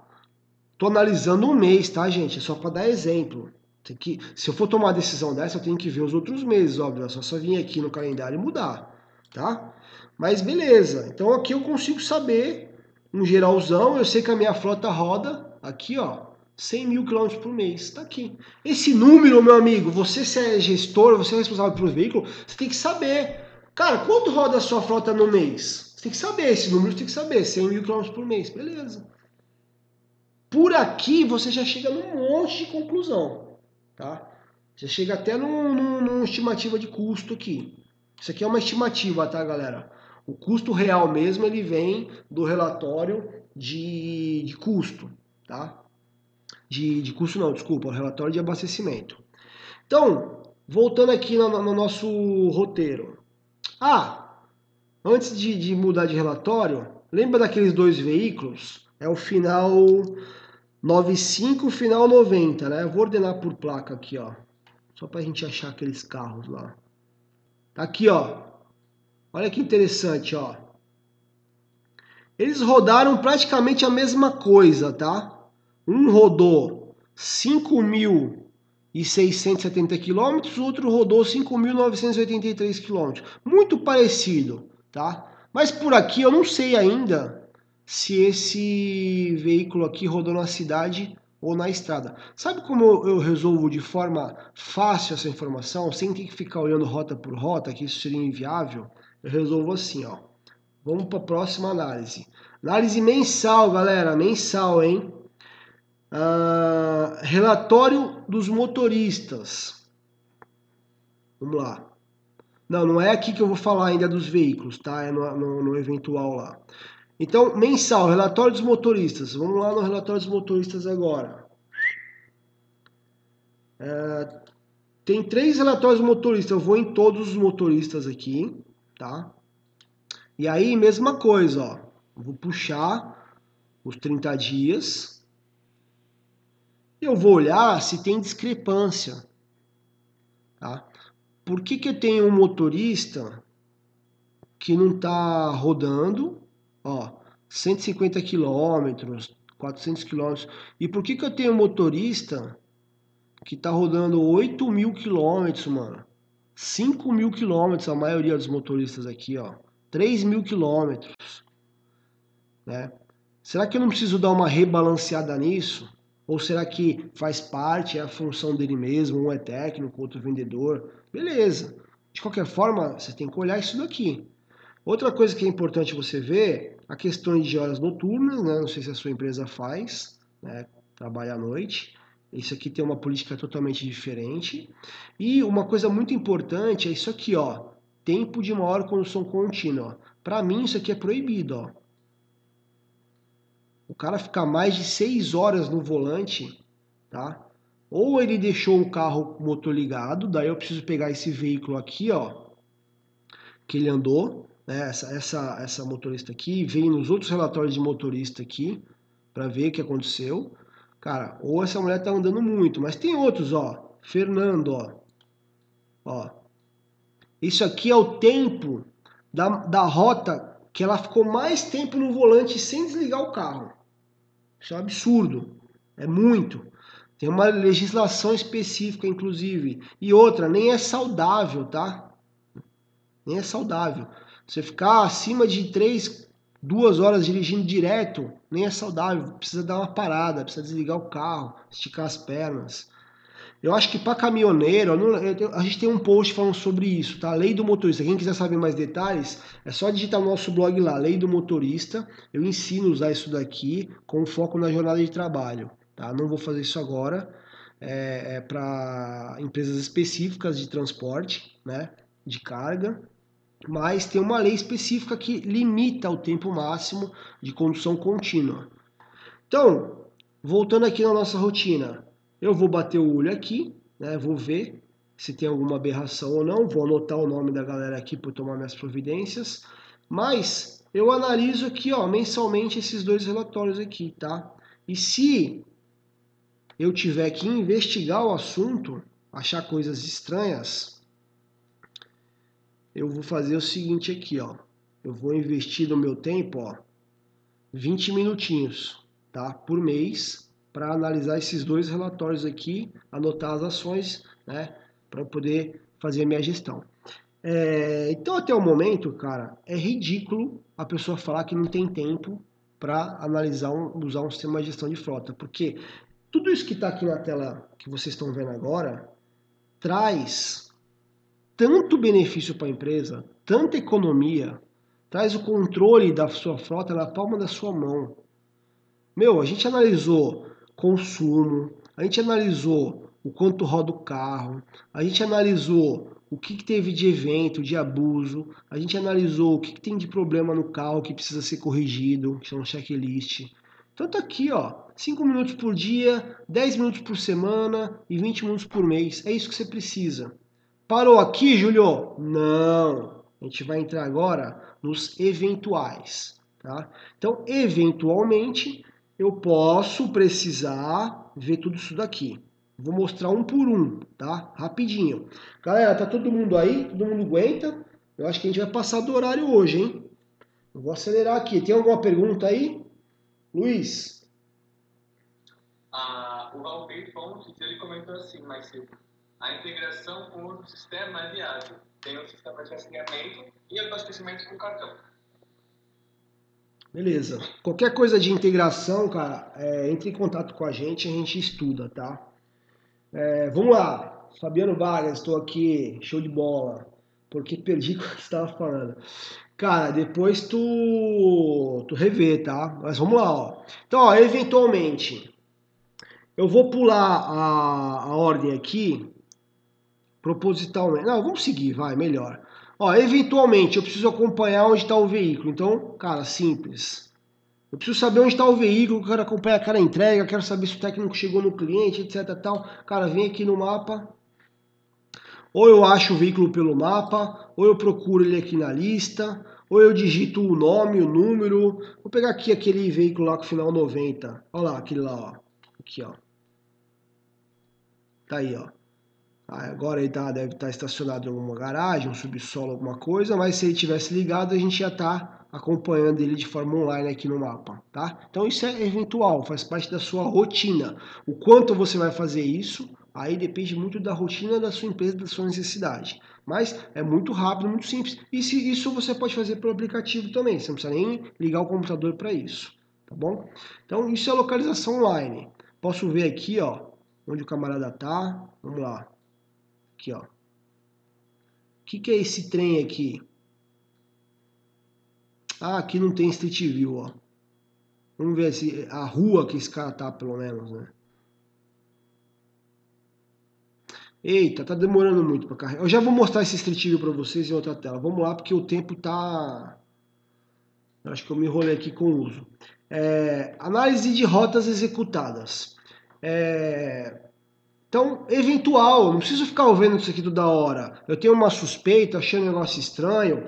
Tô analisando um mês, tá, gente? É só para dar exemplo. Tem que, se eu for tomar decisão dessa, eu tenho que ver os outros meses, óbvio. É só só vir aqui no calendário e mudar, tá? Mas beleza. Então aqui eu consigo saber, um geralzão, eu sei que a minha frota roda aqui, ó, 100 mil quilômetros por mês. Está aqui. Esse número, meu amigo, você se é gestor, você é responsável pelo veículo, você tem que saber. Cara, quanto roda a sua frota no mês? Você tem que saber, esse número você tem que saber, 100 mil quilômetros por mês, beleza. Por aqui você já chega num monte de conclusão, tá? Você chega até num, num, numa estimativa de custo aqui. Isso aqui é uma estimativa, tá, galera? O custo real mesmo, ele vem do relatório de, de custo, tá? De, de custo não, desculpa, o relatório de abastecimento. Então, voltando aqui no, no nosso roteiro. Ah, antes de, de mudar de relatório, lembra daqueles dois veículos? É o final 95 final 90, né? Eu vou ordenar por placa aqui, ó. Só para a gente achar aqueles carros lá. Tá aqui, ó. Olha que interessante, ó. Eles rodaram praticamente a mesma coisa, tá? Um rodou 5.670 quilômetros, o outro rodou 5.983 quilômetros. Muito parecido, tá? Mas por aqui eu não sei ainda se esse veículo aqui rodou na cidade ou na estrada. Sabe como eu resolvo de forma fácil essa informação, sem ter que ficar olhando rota por rota, que isso seria inviável? Eu resolvo assim, ó. Vamos para a próxima análise. Análise mensal, galera, mensal, hein? Ah, relatório dos motoristas. Vamos lá. Não, não é aqui que eu vou falar ainda dos veículos, tá? É no, no, no eventual lá. Então, mensal, relatório dos motoristas. Vamos lá no relatório dos motoristas agora. É, tem três relatórios motoristas. Eu vou em todos os motoristas aqui, tá? E aí, mesma coisa, ó. Vou puxar os 30 dias eu vou olhar se tem discrepância. Tá? Por que, que eu tenho um motorista que não está rodando, ó, 150 quilômetros, 400 quilômetros, e por que, que eu tenho um motorista que está rodando 8 mil quilômetros, mano? 5 mil quilômetros, a maioria dos motoristas aqui, ó. 3 mil quilômetros. Né? Será que eu não preciso dar uma rebalanceada nisso? Ou será que faz parte, é a função dele mesmo, um é técnico, outro vendedor? Beleza. De qualquer forma, você tem que olhar isso daqui. Outra coisa que é importante você ver, a questão de horas noturnas, né? Não sei se a sua empresa faz, né? Trabalha à noite. Isso aqui tem uma política totalmente diferente. E uma coisa muito importante é isso aqui, ó. Tempo de maior condução contínua. Para mim, isso aqui é proibido, ó. O cara ficar mais de 6 horas no volante, tá? Ou ele deixou o carro motor ligado, daí eu preciso pegar esse veículo aqui, ó, que ele andou, né? Essa, essa, essa motorista aqui, vem nos outros relatórios de motorista aqui, para ver o que aconteceu. Cara, ou essa mulher tá andando muito, mas tem outros, ó. Fernando, ó. Ó. Isso aqui é o tempo da, da rota que ela ficou mais tempo no volante sem desligar o carro. Isso é um absurdo. É muito. Tem uma legislação específica, inclusive. E outra, nem é saudável, tá? Nem é saudável. Você ficar acima de 3, 2 horas dirigindo direto, nem é saudável. Precisa dar uma parada, precisa desligar o carro, esticar as pernas. Eu acho que para caminhoneiro, a gente tem um post falando sobre isso, tá? Lei do motorista. Quem quiser saber mais detalhes, é só digitar no nosso blog lá, Lei do Motorista. Eu ensino a usar isso daqui com foco na jornada de trabalho, tá? Não vou fazer isso agora. É, é para empresas específicas de transporte, né? De carga. Mas tem uma lei específica que limita o tempo máximo de condução contínua. Então, voltando aqui na nossa rotina, eu vou bater o olho aqui, né? Vou ver se tem alguma aberração ou não. Vou anotar o nome da galera aqui para tomar minhas providências. Mas eu analiso aqui, ó, mensalmente esses dois relatórios aqui, tá? E se eu tiver que investigar o assunto, achar coisas estranhas, eu vou fazer o seguinte aqui, ó. Eu vou investir no meu tempo, ó, 20 minutinhos, tá? Por mês para analisar esses dois relatórios aqui, anotar as ações, né, para poder fazer a minha gestão. É, então, até o momento, cara, é ridículo a pessoa falar que não tem tempo para analisar, um, usar um sistema de gestão de frota, porque tudo isso que está aqui na tela que vocês estão vendo agora traz tanto benefício para a empresa, tanta economia, traz o controle da sua frota na palma da sua mão. Meu, a gente analisou consumo, a gente analisou o quanto roda o carro, a gente analisou o que, que teve de evento, de abuso, a gente analisou o que, que tem de problema no carro que precisa ser corrigido, que um checklist. Então tá aqui, ó, 5 minutos por dia, 10 minutos por semana e 20 minutos por mês. É isso que você precisa. Parou aqui, Julio? Não. A gente vai entrar agora nos eventuais, tá? Então, eventualmente, eu posso precisar ver tudo isso daqui. Vou mostrar um por um, tá? Rapidinho. Galera, tá todo mundo aí? Todo mundo aguenta? Eu acho que a gente vai passar do horário hoje, hein? Eu vou acelerar aqui. Tem alguma pergunta aí? Luiz? Ah, o Valmir Fontes, ele comentou assim mais cedo. A integração com o sistema é viável. Tem um sistema de rastreamento e abastecimento com cartão. Beleza. Qualquer coisa de integração, cara, é, entre em contato com a gente, a gente estuda, tá? É, vamos lá. Fabiano Vargas, estou aqui, show de bola. Porque perdi o que estava falando. Cara, depois tu, tu revê, tá? Mas vamos lá, ó. Então, ó, eventualmente, eu vou pular a, a ordem aqui, propositalmente. Não, vamos seguir, vai, melhor. Ó, eventualmente eu preciso acompanhar onde está o veículo. Então, cara, simples. Eu preciso saber onde está o veículo, quero acompanhar aquela entrega, quero saber se o técnico chegou no cliente, etc. Tal. Cara, vem aqui no mapa. Ou eu acho o veículo pelo mapa, ou eu procuro ele aqui na lista, ou eu digito o nome, o número. Vou pegar aqui aquele veículo lá com final 90. Olha lá, aquele lá, ó. Aqui, ó. Tá aí, ó. Agora ele tá, deve estar tá estacionado em alguma garagem, um subsolo, alguma coisa, mas se ele tivesse ligado, a gente já está acompanhando ele de forma online aqui no mapa, tá? Então isso é eventual, faz parte da sua rotina. O quanto você vai fazer isso, aí depende muito da rotina da sua empresa, da sua necessidade. Mas é muito rápido, muito simples. E se isso você pode fazer pelo aplicativo também, você não precisa nem ligar o computador para isso, tá bom? Então isso é localização online. Posso ver aqui, ó, onde o camarada tá. Vamos lá. Aqui, ó. O que, que é esse trem aqui? Ah, aqui não tem Street View, ó. Vamos ver se a rua que esse cara tá, pelo menos, né? Eita, tá demorando muito para carregar. Eu já vou mostrar esse Street View para vocês em outra tela. Vamos lá, porque o tempo tá... Eu acho que eu me enrolei aqui com o uso. É, análise de rotas executadas. É, então, eventual, não preciso ficar ouvindo isso aqui toda hora. Eu tenho uma suspeita, achando um negócio estranho.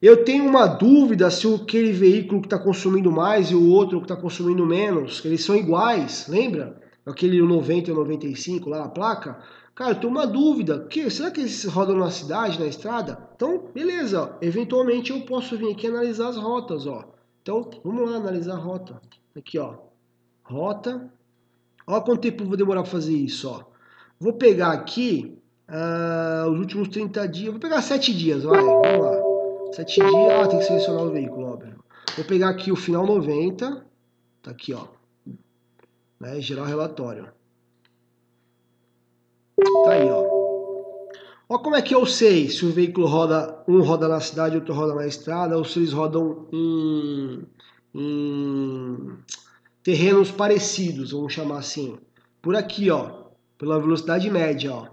Eu tenho uma dúvida se aquele veículo que está consumindo mais e o outro que está consumindo menos, eles são iguais, lembra? Aquele 90 e 95 lá, a placa. Cara, eu tenho uma dúvida. Que, será que eles rodam na cidade, na estrada? Então, beleza. Eventualmente eu posso vir aqui analisar as rotas, ó. Então, vamos lá analisar a rota. Aqui, ó. Rota. Olha quanto tempo eu vou demorar para fazer isso, ó. Vou pegar aqui uh, os últimos 30 dias. Vou pegar 7 dias, vai. Vamos lá. 7 dias. Ah, tem que selecionar o veículo, óbvio. Vou pegar aqui o final 90. Tá aqui, ó. Né, gerar relatório. Tá aí, ó. Ó como é que eu sei se o veículo roda, um roda na cidade, outro roda na estrada, ou se eles rodam em, em terrenos parecidos, vamos chamar assim. Por aqui, ó pela velocidade média, ó.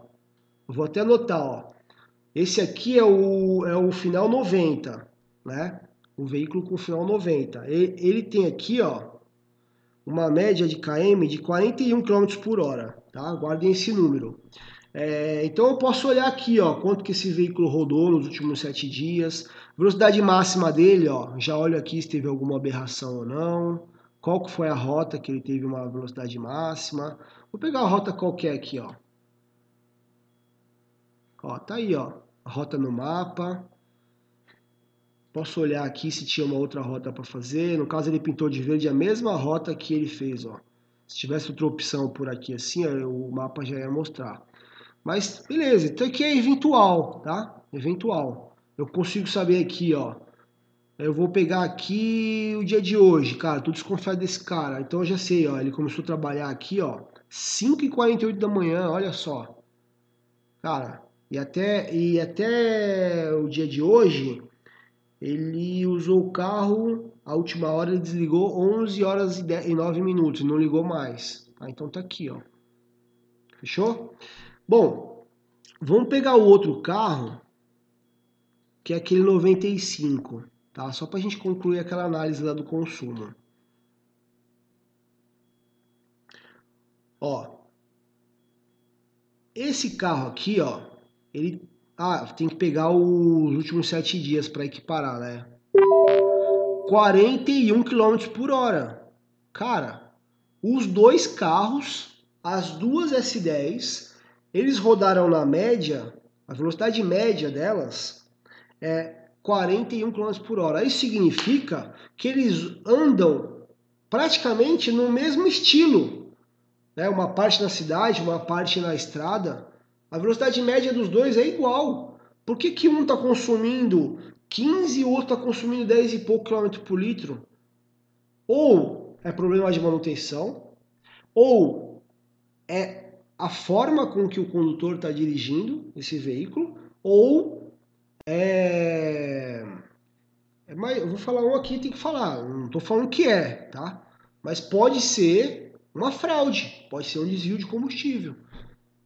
Vou até anotar, ó. Esse aqui é o, é o final 90, né? O veículo com final 90. Ele, ele tem aqui, ó, uma média de km de 41 km por hora, tá? Guardem esse número. É, então eu posso olhar aqui, ó, quanto que esse veículo rodou nos últimos sete dias, velocidade máxima dele, ó, já olho aqui se teve alguma aberração ou não, qual que foi a rota que ele teve uma velocidade máxima, Vou pegar a rota qualquer aqui, ó. Ó, tá aí, ó. A rota no mapa. Posso olhar aqui se tinha uma outra rota para fazer. No caso, ele pintou de verde a mesma rota que ele fez, ó. Se tivesse outra opção por aqui assim, o mapa já ia mostrar. Mas, beleza. Então aqui é eventual, tá? Eventual. Eu consigo saber aqui, ó. Eu vou pegar aqui o dia de hoje, cara. Tô desconfiado desse cara. Então eu já sei, ó. Ele começou a trabalhar aqui, ó. 5h48 da manhã, olha só. Cara, e até, e até o dia de hoje, ele usou o carro, a última hora ele desligou 11 horas e, 10, e 9 minutos, não ligou mais. Ah, então tá aqui, ó. Fechou? Bom, vamos pegar o outro carro, que é aquele 95, tá? Só pra gente concluir aquela análise lá do consumo. Ó, esse carro aqui, ó, ele ah, tem que pegar os últimos sete dias para equiparar, né? 41 km por hora. Cara, os dois carros, as duas S10, eles rodaram na média, a velocidade média delas é 41 km por hora. Isso significa que eles andam praticamente no mesmo estilo né, uma parte na cidade, uma parte na estrada, a velocidade média dos dois é igual. Por que, que um está consumindo 15 e o outro está consumindo 10 e pouco quilômetro por litro? Ou é problema de manutenção, ou é a forma com que o condutor está dirigindo esse veículo, ou é... é mais, eu vou falar um aqui, tem que falar, não estou falando que é, tá? Mas pode ser uma fraude, pode ser um desvio de combustível.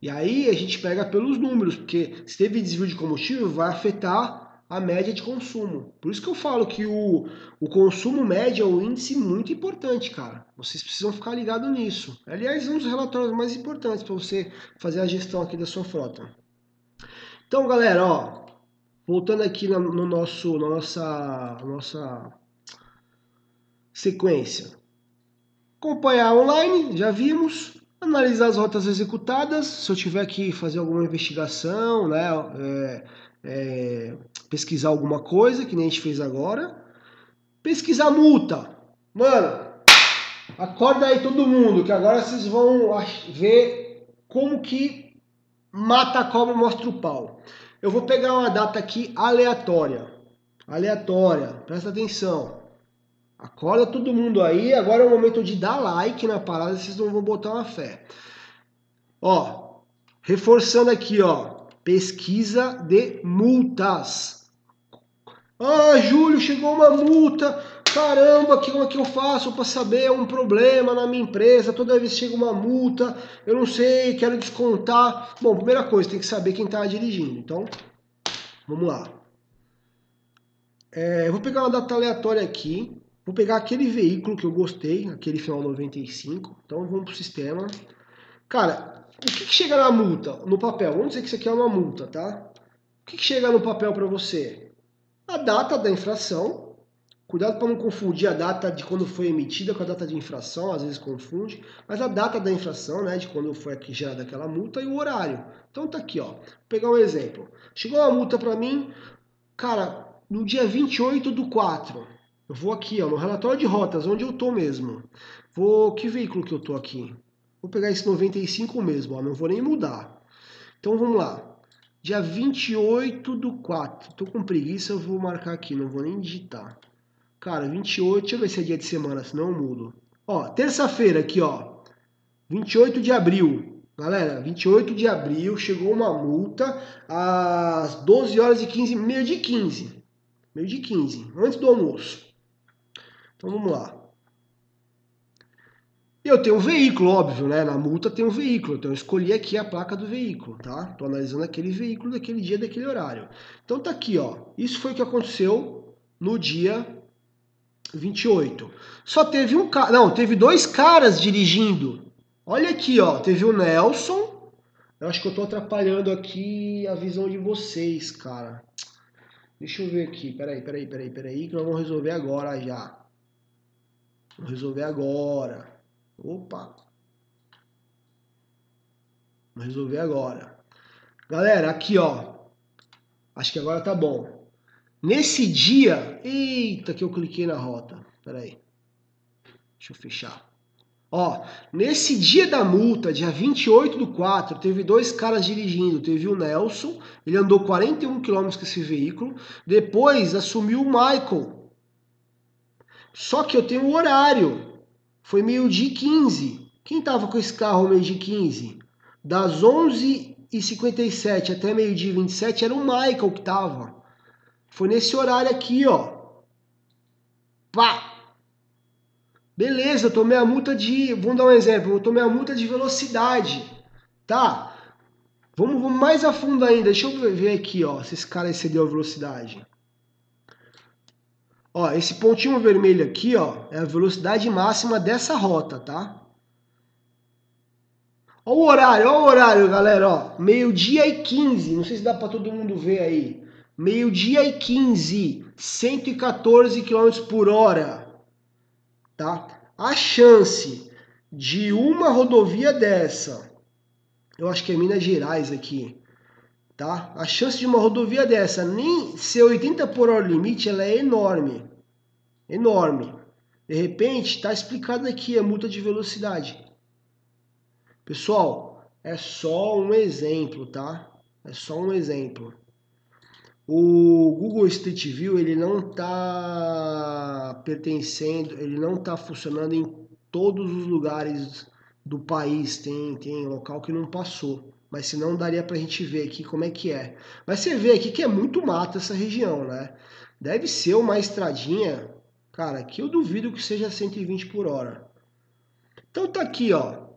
E aí a gente pega pelos números, porque se teve desvio de combustível, vai afetar a média de consumo. Por isso que eu falo que o, o consumo médio é um índice muito importante, cara. Vocês precisam ficar ligados nisso. Aliás, um dos relatórios mais importantes para você fazer a gestão aqui da sua frota. Então, galera, ó, voltando aqui no, no nosso, nossa, nossa sequência. Acompanhar online, já vimos. Analisar as rotas executadas. Se eu tiver que fazer alguma investigação, né, é, é, pesquisar alguma coisa, que nem a gente fez agora. Pesquisar multa. Mano, acorda aí todo mundo, que agora vocês vão ver como que mata a cobra mostra o pau. Eu vou pegar uma data aqui aleatória. Aleatória, presta atenção. Acorda todo mundo aí, agora é o momento de dar like na parada, vocês não vão botar uma fé. Ó, reforçando aqui, ó, pesquisa de multas. Ah, Júlio, chegou uma multa. Caramba, que, como é que eu faço para saber um problema na minha empresa? Toda vez chega uma multa, eu não sei, quero descontar. Bom, primeira coisa, tem que saber quem está dirigindo. Então, vamos lá. É, eu vou pegar uma data aleatória aqui. Vou pegar aquele veículo que eu gostei, aquele final 95. Então vamos para o sistema. Cara, o que, que, chega na multa? No papel. Vamos dizer que isso aqui é uma multa, tá? O que, que chega no papel para você? A data da infração. Cuidado para não confundir a data de quando foi emitida com a data de infração, às vezes confunde. Mas a data da infração, né, de quando foi gerada aquela multa e o horário. Então tá aqui, ó. Vou pegar um exemplo. Chegou uma multa para mim, cara, no dia 28 do 4. Eu vou aqui, ó, no relatório de rotas, onde eu tô mesmo. Vou, que veículo que eu tô aqui? Vou pegar esse 95 mesmo, ó, não vou nem mudar. Então vamos lá. Dia 28 do 4. Tô com preguiça, eu vou marcar aqui, não vou nem digitar. Cara, 28, deixa eu ver se é dia de semana, senão eu mudo. Ó, terça-feira aqui, ó. 28 de abril. Galera, 28 de abril chegou uma multa às 12 horas e 15, meio de 15. Meio de 15, antes do almoço. Então vamos lá. Eu tenho um veículo, óbvio, né? Na multa tem um veículo, então eu escolhi aqui a placa do veículo, tá? Tô analisando aquele veículo daquele dia, daquele horário. Então tá aqui, ó. Isso foi o que aconteceu no dia 28. Só teve um cara, não, teve dois caras dirigindo. Olha aqui, ó, teve o Nelson. Eu acho que eu tô atrapalhando aqui a visão de vocês, cara. Deixa eu ver aqui, peraí, peraí, peraí, peraí, que nós vamos resolver agora já. Vou resolver agora. Opa! Vou resolver agora. Galera, aqui ó. Acho que agora tá bom. Nesse dia. Eita, que eu cliquei na rota. Pera aí. Deixa eu fechar. Ó, nesse dia da multa, dia 28 do 4, teve dois caras dirigindo. Teve o Nelson, ele andou 41 km com esse veículo. Depois assumiu o Michael, só que eu tenho o horário. Foi meio-dia e 15. Quem estava com esse carro meio-dia e 15? Das 11h57 até meio-dia e 27 era o Michael que estava. Foi nesse horário aqui, ó. Pá! Beleza, eu tomei a multa de. Vamos dar um exemplo. Eu tomei a multa de velocidade. Tá? Vamos, vamos mais a fundo ainda. Deixa eu ver aqui, ó. Se esse cara excedeu a velocidade. Ó, esse pontinho vermelho aqui, ó, é a velocidade máxima dessa rota, tá? Ó o horário, ó o horário, galera, ó. Meio-dia e 15, não sei se dá para todo mundo ver aí. Meio-dia e 15, 114 km por hora, tá? A chance de uma rodovia dessa, eu acho que é Minas Gerais aqui, tá? A chance de uma rodovia dessa nem ser 80 por hora limite, ela é enorme. Enorme. De repente, está explicado aqui a multa de velocidade. Pessoal, é só um exemplo, tá? É só um exemplo. O Google Street View ele não está pertencendo, ele não está funcionando em todos os lugares do país. Tem, tem local que não passou mas se não daria para a gente ver aqui como é que é. Mas você vê aqui que é muito mato essa região, né? Deve ser uma estradinha, cara, aqui eu duvido que seja 120 por hora. Então tá aqui, ó.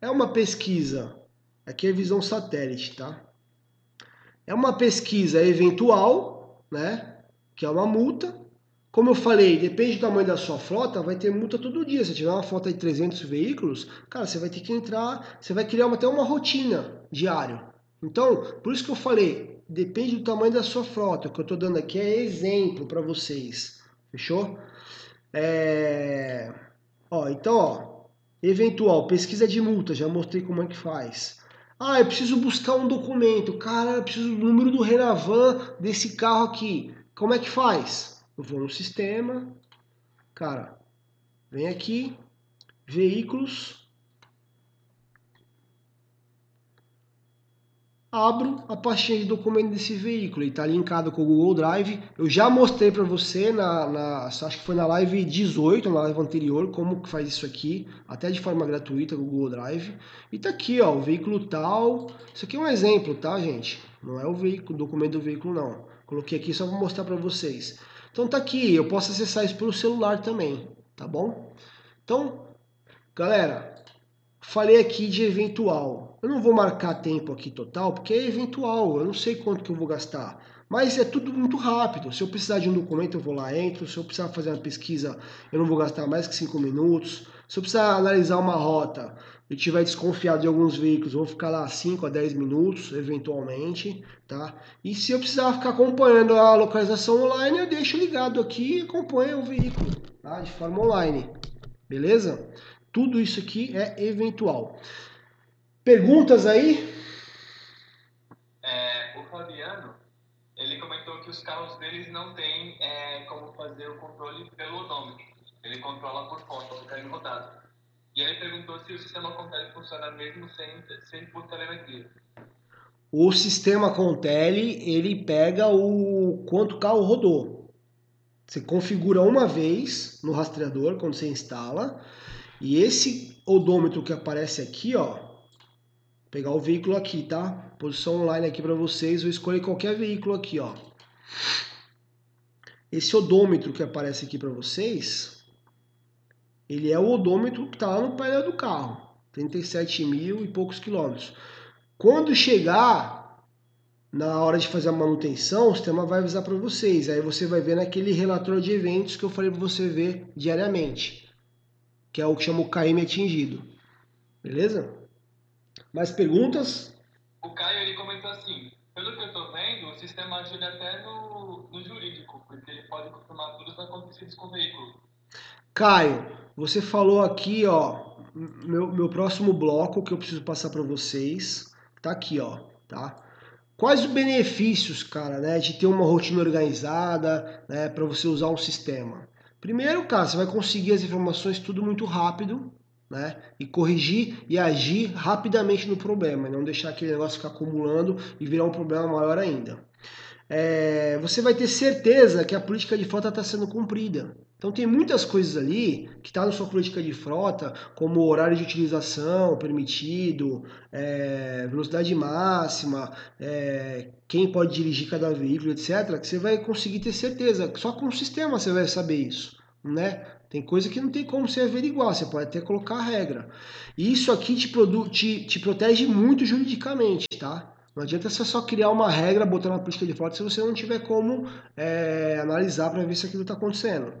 É uma pesquisa. Aqui é visão satélite, tá? É uma pesquisa eventual, né? Que é uma multa. Como eu falei, depende do tamanho da sua frota, vai ter multa todo dia. Se tiver uma frota de 300 veículos, cara, você vai ter que entrar, você vai criar até uma rotina diária. Então, por isso que eu falei, depende do tamanho da sua frota. O que eu estou dando aqui é exemplo para vocês. Fechou? É... Ó, então, ó, eventual, pesquisa de multa, já mostrei como é que faz. Ah, eu preciso buscar um documento. Cara, eu preciso do número do Renavan desse carro aqui. Como é que faz? Eu vou no sistema. Cara, vem aqui, veículos, abro a pastinha de documento desse veículo. Ele está linkado com o Google Drive. Eu já mostrei para você na, na, acho que foi na live 18, na live anterior, como que faz isso aqui, até de forma gratuita com o Google Drive. E tá aqui, ó, o veículo tal. Isso aqui é um exemplo, tá, gente? Não é o veículo, documento do veículo não. Coloquei aqui só para mostrar para vocês. Então tá aqui, eu posso acessar isso pelo celular também, tá bom? Então, galera, falei aqui de eventual. Eu não vou marcar tempo aqui total, porque é eventual, eu não sei quanto que eu vou gastar. Mas é tudo muito rápido. Se eu precisar de um documento, eu vou lá, entro. Se eu precisar fazer uma pesquisa, eu não vou gastar mais que 5 minutos. Se eu precisar analisar uma rota e tiver desconfiado de alguns veículos, vou ficar lá 5 a 10 minutos, eventualmente, tá? E se eu precisar ficar acompanhando a localização online, eu deixo ligado aqui e acompanho o veículo, tá? De forma online, beleza? Tudo isso aqui é eventual. Perguntas aí? É, o Fabiano, ele comentou que os carros deles não tem é, como fazer o controle pelo odômetro. Ele controla por conta, fica rodado. E ele perguntou se o sistema Contele funciona mesmo sem, sem por telemetria. O sistema Contele, ele pega o quanto o carro rodou. Você configura uma vez no rastreador quando você instala, e esse odômetro que aparece aqui, ó, pegar o veículo aqui, tá? Posição online aqui para vocês, vou escolher qualquer veículo aqui, ó. Esse odômetro que aparece aqui para vocês, ele é o odômetro que está lá no painel do carro, 37 mil e poucos quilômetros. Quando chegar na hora de fazer a manutenção, o sistema vai avisar para vocês. Aí você vai ver naquele relatório de eventos que eu falei para você ver diariamente, que é o que chama o KM atingido. Beleza? Mais perguntas? O Caio ele comentou assim: pelo que eu estou vendo, o sistema ajuda até no, no jurídico, porque ele pode confirmar tudo os acontecidos com o veículo. Caio, você falou aqui, ó, meu, meu próximo bloco que eu preciso passar para vocês, tá aqui, ó, tá? Quais os benefícios, cara, né, de ter uma rotina organizada, né, para você usar um sistema? Primeiro, cara, você vai conseguir as informações tudo muito rápido, né? E corrigir e agir rapidamente no problema, não deixar aquele negócio ficar acumulando e virar um problema maior ainda. É, você vai ter certeza que a política de frota está sendo cumprida. Então tem muitas coisas ali que está na sua política de frota, como horário de utilização permitido, é, velocidade máxima, é, quem pode dirigir cada veículo, etc. Que você vai conseguir ter certeza. Só com o sistema você vai saber isso, né? Tem coisa que não tem como você averiguar, você pode até colocar a regra. E isso aqui te, te, te protege muito juridicamente, tá? Não adianta você só criar uma regra, botar na política de frota se você não tiver como é, analisar para ver se aquilo está acontecendo.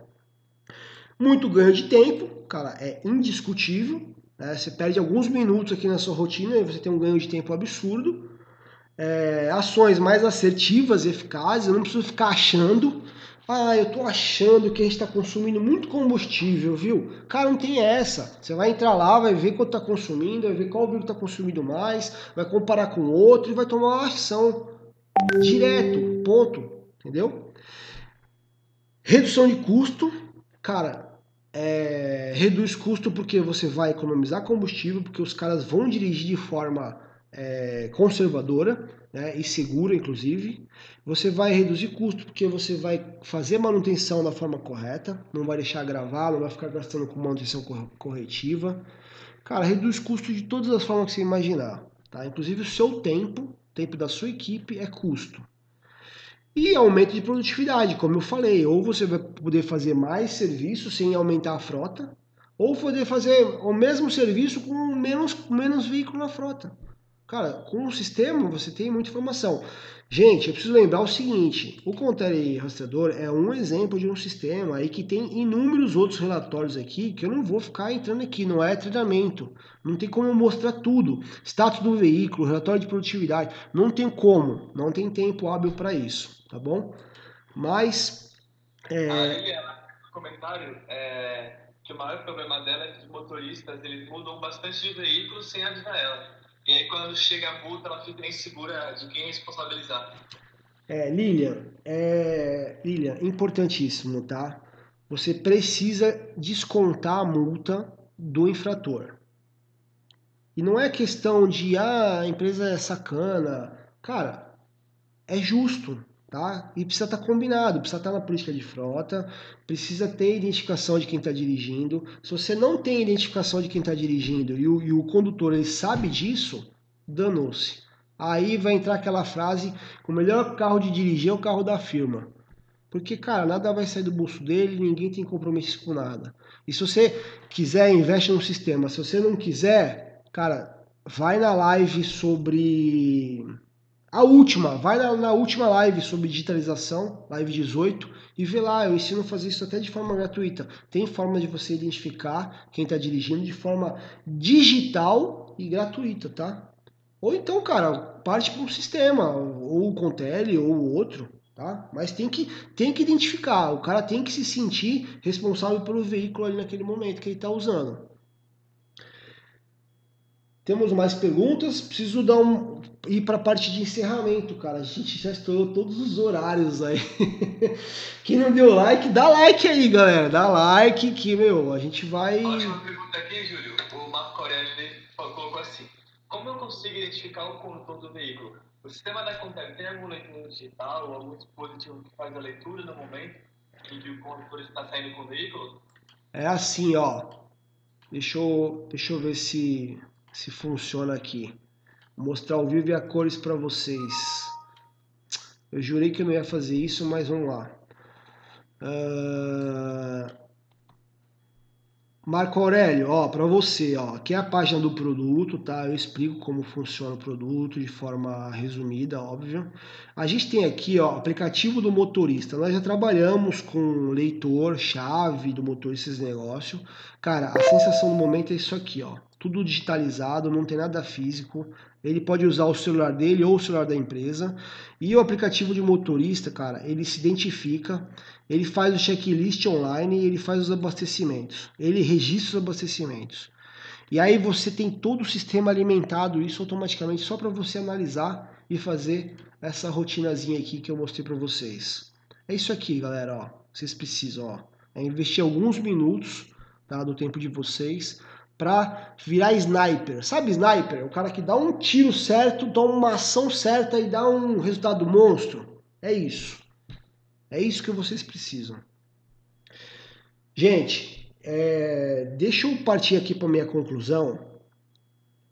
Muito ganho de tempo, cara, é indiscutível. Né? Você perde alguns minutos aqui na sua rotina e você tem um ganho de tempo absurdo. É, ações mais assertivas e eficazes, eu não preciso ficar achando ah, eu tô achando que a gente está consumindo muito combustível, viu? Cara, não tem essa. Você vai entrar lá, vai ver quanto está consumindo, vai ver qual veículo está consumindo mais, vai comparar com outro e vai tomar uma ação direto, ponto, entendeu? Redução de custo, cara, é, reduz custo porque você vai economizar combustível, porque os caras vão dirigir de forma é, conservadora né, e segura, inclusive. Você vai reduzir custo porque você vai fazer manutenção da forma correta, não vai deixar gravar, não vai ficar gastando com manutenção corretiva. Cara, reduz custo de todas as formas que você imaginar. Tá? Inclusive o seu tempo, tempo da sua equipe é custo. E aumento de produtividade, como eu falei, ou você vai poder fazer mais serviço sem aumentar a frota, ou poder fazer o mesmo serviço com menos, menos veículo na frota. Cara, com o sistema você tem muita informação. Gente, eu preciso lembrar o seguinte: o Contele Rastreador é um exemplo de um sistema aí que tem inúmeros outros relatórios aqui que eu não vou ficar entrando aqui, não é treinamento. Não tem como mostrar tudo. Status do veículo, relatório de produtividade, não tem como, não tem tempo hábil para isso, tá bom? Mas. É... Aí, no comentário, é, que o maior problema dela é que os motoristas eles mudam bastante de veículo sem avisar ela. E aí quando chega a multa, ela fica insegura de quem responsabilizar. É, Lilian, é, Lilian, importantíssimo, tá? Você precisa descontar a multa do infrator. E não é questão de, ah, a empresa é sacana. Cara, é justo tá? E precisa estar tá combinado, precisa estar tá na política de frota, precisa ter identificação de quem está dirigindo. Se você não tem identificação de quem está dirigindo e o, e o condutor ele sabe disso, danou-se. Aí vai entrar aquela frase: o melhor carro de dirigir é o carro da firma. Porque, cara, nada vai sair do bolso dele, ninguém tem compromisso com nada. E se você quiser, investe no sistema. Se você não quiser, cara, vai na live sobre a última, vai na, na, última live sobre digitalização, live 18, e vê lá, eu ensino a fazer isso até de forma gratuita. Tem forma de você identificar quem está dirigindo de forma digital e gratuita, tá? Ou então, cara, parte para um sistema, ou o Contele, ou outro, tá? Mas tem que, tem que identificar, o cara tem que se sentir responsável pelo veículo ali naquele momento que ele está usando. Temos mais perguntas? Preciso dar um, ir para a parte de encerramento, cara. A gente já estourou todos os horários aí. *laughs* Quem não deu like, dá like aí, galera. Dá like que, meu, a gente vai. Ótima pergunta aqui, Júlio. O Marco Aurélio colocou assim: Como eu consigo identificar o condutor do veículo? O sistema da Contele tem algum leitor digital ou algum dispositivo que faz a leitura no momento em que o condutor está saindo com o veículo? É assim, ó. Deixa eu, deixa eu ver se se funciona aqui. Vou mostrar ao vivo e a cores para vocês. Eu jurei que eu não ia fazer isso, mas vamos lá. Uh... Marco Aurélio, ó, para você, ó, aqui é a página do produto, tá? Eu explico como funciona o produto de forma resumida, óbvio. A gente tem aqui, ó, aplicativo do motorista. Nós já trabalhamos com leitor, chave do motorista esse negócio. Cara, a sensação do momento é isso aqui, ó tudo digitalizado, não tem nada físico. Ele pode usar o celular dele ou o celular da empresa. E o aplicativo de motorista, cara, ele se identifica, ele faz o checklist online ele faz os abastecimentos. Ele registra os abastecimentos. E aí você tem todo o sistema alimentado isso automaticamente só para você analisar e fazer essa rotinazinha aqui que eu mostrei para vocês. É isso aqui, galera, ó. Vocês precisam, ó. É investir alguns minutos tá, do tempo de vocês para virar sniper. Sabe sniper? O cara que dá um tiro certo, toma uma ação certa e dá um resultado monstro. É isso. É isso que vocês precisam. Gente, é, deixa eu partir aqui para minha conclusão.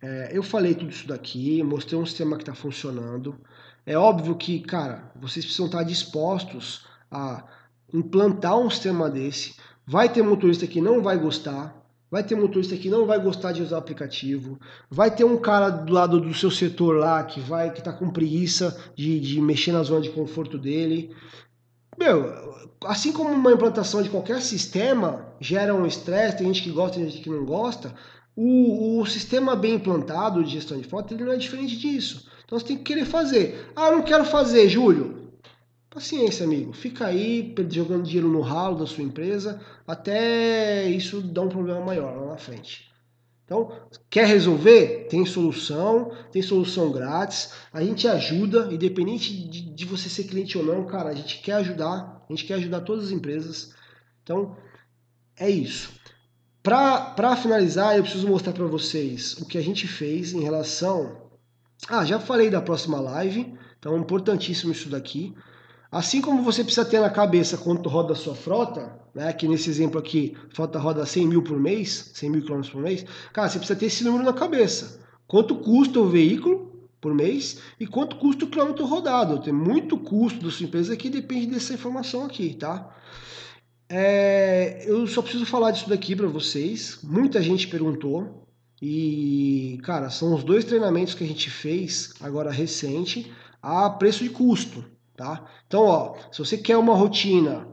É, eu falei tudo isso daqui, mostrei um sistema que está funcionando. É óbvio que, cara, vocês precisam estar dispostos a implantar um sistema desse. Vai ter motorista que não vai gostar, vai ter motorista que não vai gostar de usar o aplicativo, vai ter um cara do lado do seu setor lá que vai que tá com preguiça de, de mexer na zona de conforto dele. Meu, assim como uma implantação de qualquer sistema gera um estresse, tem gente que gosta, tem gente que não gosta, o, o sistema bem implantado de gestão de frota ele não é diferente disso. Então você tem que querer fazer. Ah, não quero fazer, Júlio. Paciência, amigo. Fica aí jogando dinheiro no ralo da sua empresa até isso dar um problema maior lá na frente. Então, quer resolver? Tem solução, tem solução grátis. A gente ajuda, independente de, de você ser cliente ou não, cara, a gente quer ajudar, a gente quer ajudar todas as empresas. Então, é isso. Para finalizar, eu preciso mostrar para vocês o que a gente fez em relação. Ah, já falei da próxima live, então é importantíssimo isso daqui. Assim como você precisa ter na cabeça quanto roda a sua frota, né, que nesse exemplo aqui, frota roda 100 mil por mês, 100 mil quilômetros por mês, cara, você precisa ter esse número na cabeça. Quanto custa o veículo por mês e quanto custa o quilômetro rodado. Tem muito custo da sua empresa que depende dessa informação aqui, tá? É, eu só preciso falar disso daqui para vocês. Muita gente perguntou E, cara, são os dois treinamentos que a gente fez agora recente a preço de custo, tá? Então, ó, se você quer uma rotina,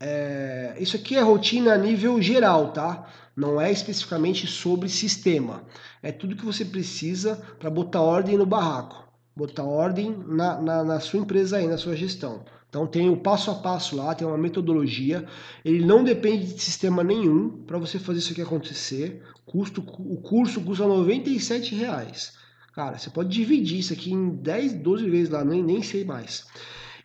é, isso aqui é rotina a nível geral, tá? Não é especificamente sobre sistema. É tudo que você precisa para botar ordem no barraco, botar ordem na, na, na sua empresa aí, na sua gestão. Então tem o passo a passo lá, tem uma metodologia. Ele não depende de sistema nenhum para você fazer isso aqui acontecer. Custo, o curso custa 97 reais. Cara, você pode dividir isso aqui em 10, 12 vezes lá, nem, nem sei mais.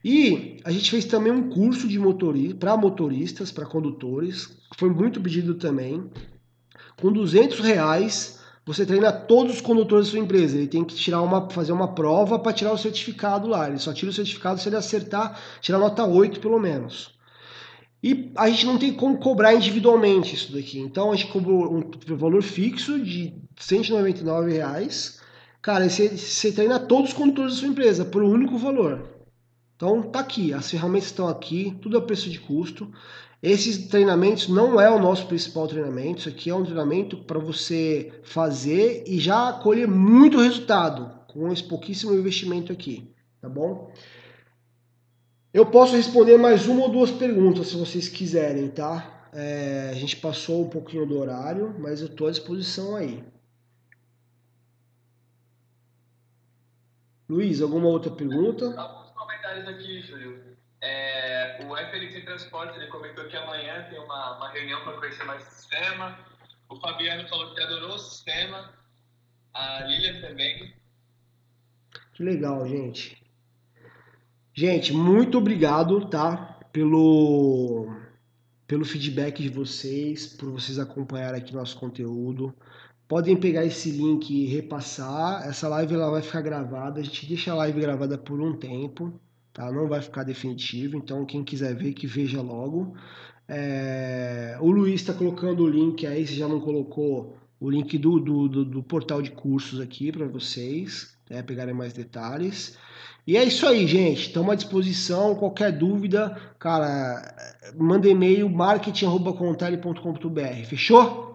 E a gente fez também um curso de motorista para motoristas, para condutores, foi muito pedido também. Com 200 reais você treina todos os condutores da sua empresa. Ele tem que tirar uma, fazer uma prova para tirar o certificado lá. Ele só tira o certificado se ele acertar, tirar nota 8 pelo menos. E a gente não tem como cobrar individualmente isso daqui. Então a gente cobrou um valor fixo de 199 reais. Cara, você, você treina todos os condutores da sua empresa por um único valor. Então tá aqui, as ferramentas estão aqui, tudo a preço de custo. Esses treinamentos não é o nosso principal treinamento, isso aqui é um treinamento para você fazer e já colher muito resultado com esse pouquíssimo investimento aqui, tá bom? Eu posso responder mais uma ou duas perguntas se vocês quiserem, tá? É, a gente passou um pouquinho do horário, mas eu estou à disposição aí. Luiz, alguma outra pergunta? Alguns comentários aqui, Júlio. É, o FLC Transportes ele comentou que amanhã tem uma, uma reunião para conhecer mais o sistema. O Fabiano falou que adorou o sistema. A Lilian também. Que legal, gente. Gente, muito obrigado, tá? Pelo, pelo feedback de vocês, por vocês acompanharem aqui nosso conteúdo. Podem pegar esse link e repassar. Essa live ela vai ficar gravada. A gente deixa a live gravada por um tempo tá? Não vai ficar definitivo, então quem quiser ver que veja logo. É... O Luiz está colocando o link aí, se já não colocou o link do, do, do, do portal de cursos aqui para vocês né, pegarem mais detalhes. E é isso aí, gente. Estamos à disposição. Qualquer dúvida, cara, manda e-mail marketing.contele.com.br. Fechou?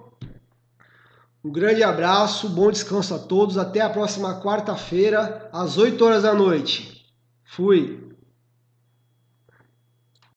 Um grande abraço, bom descanso a todos. Até a próxima quarta-feira, às 8 horas da noite. Fui.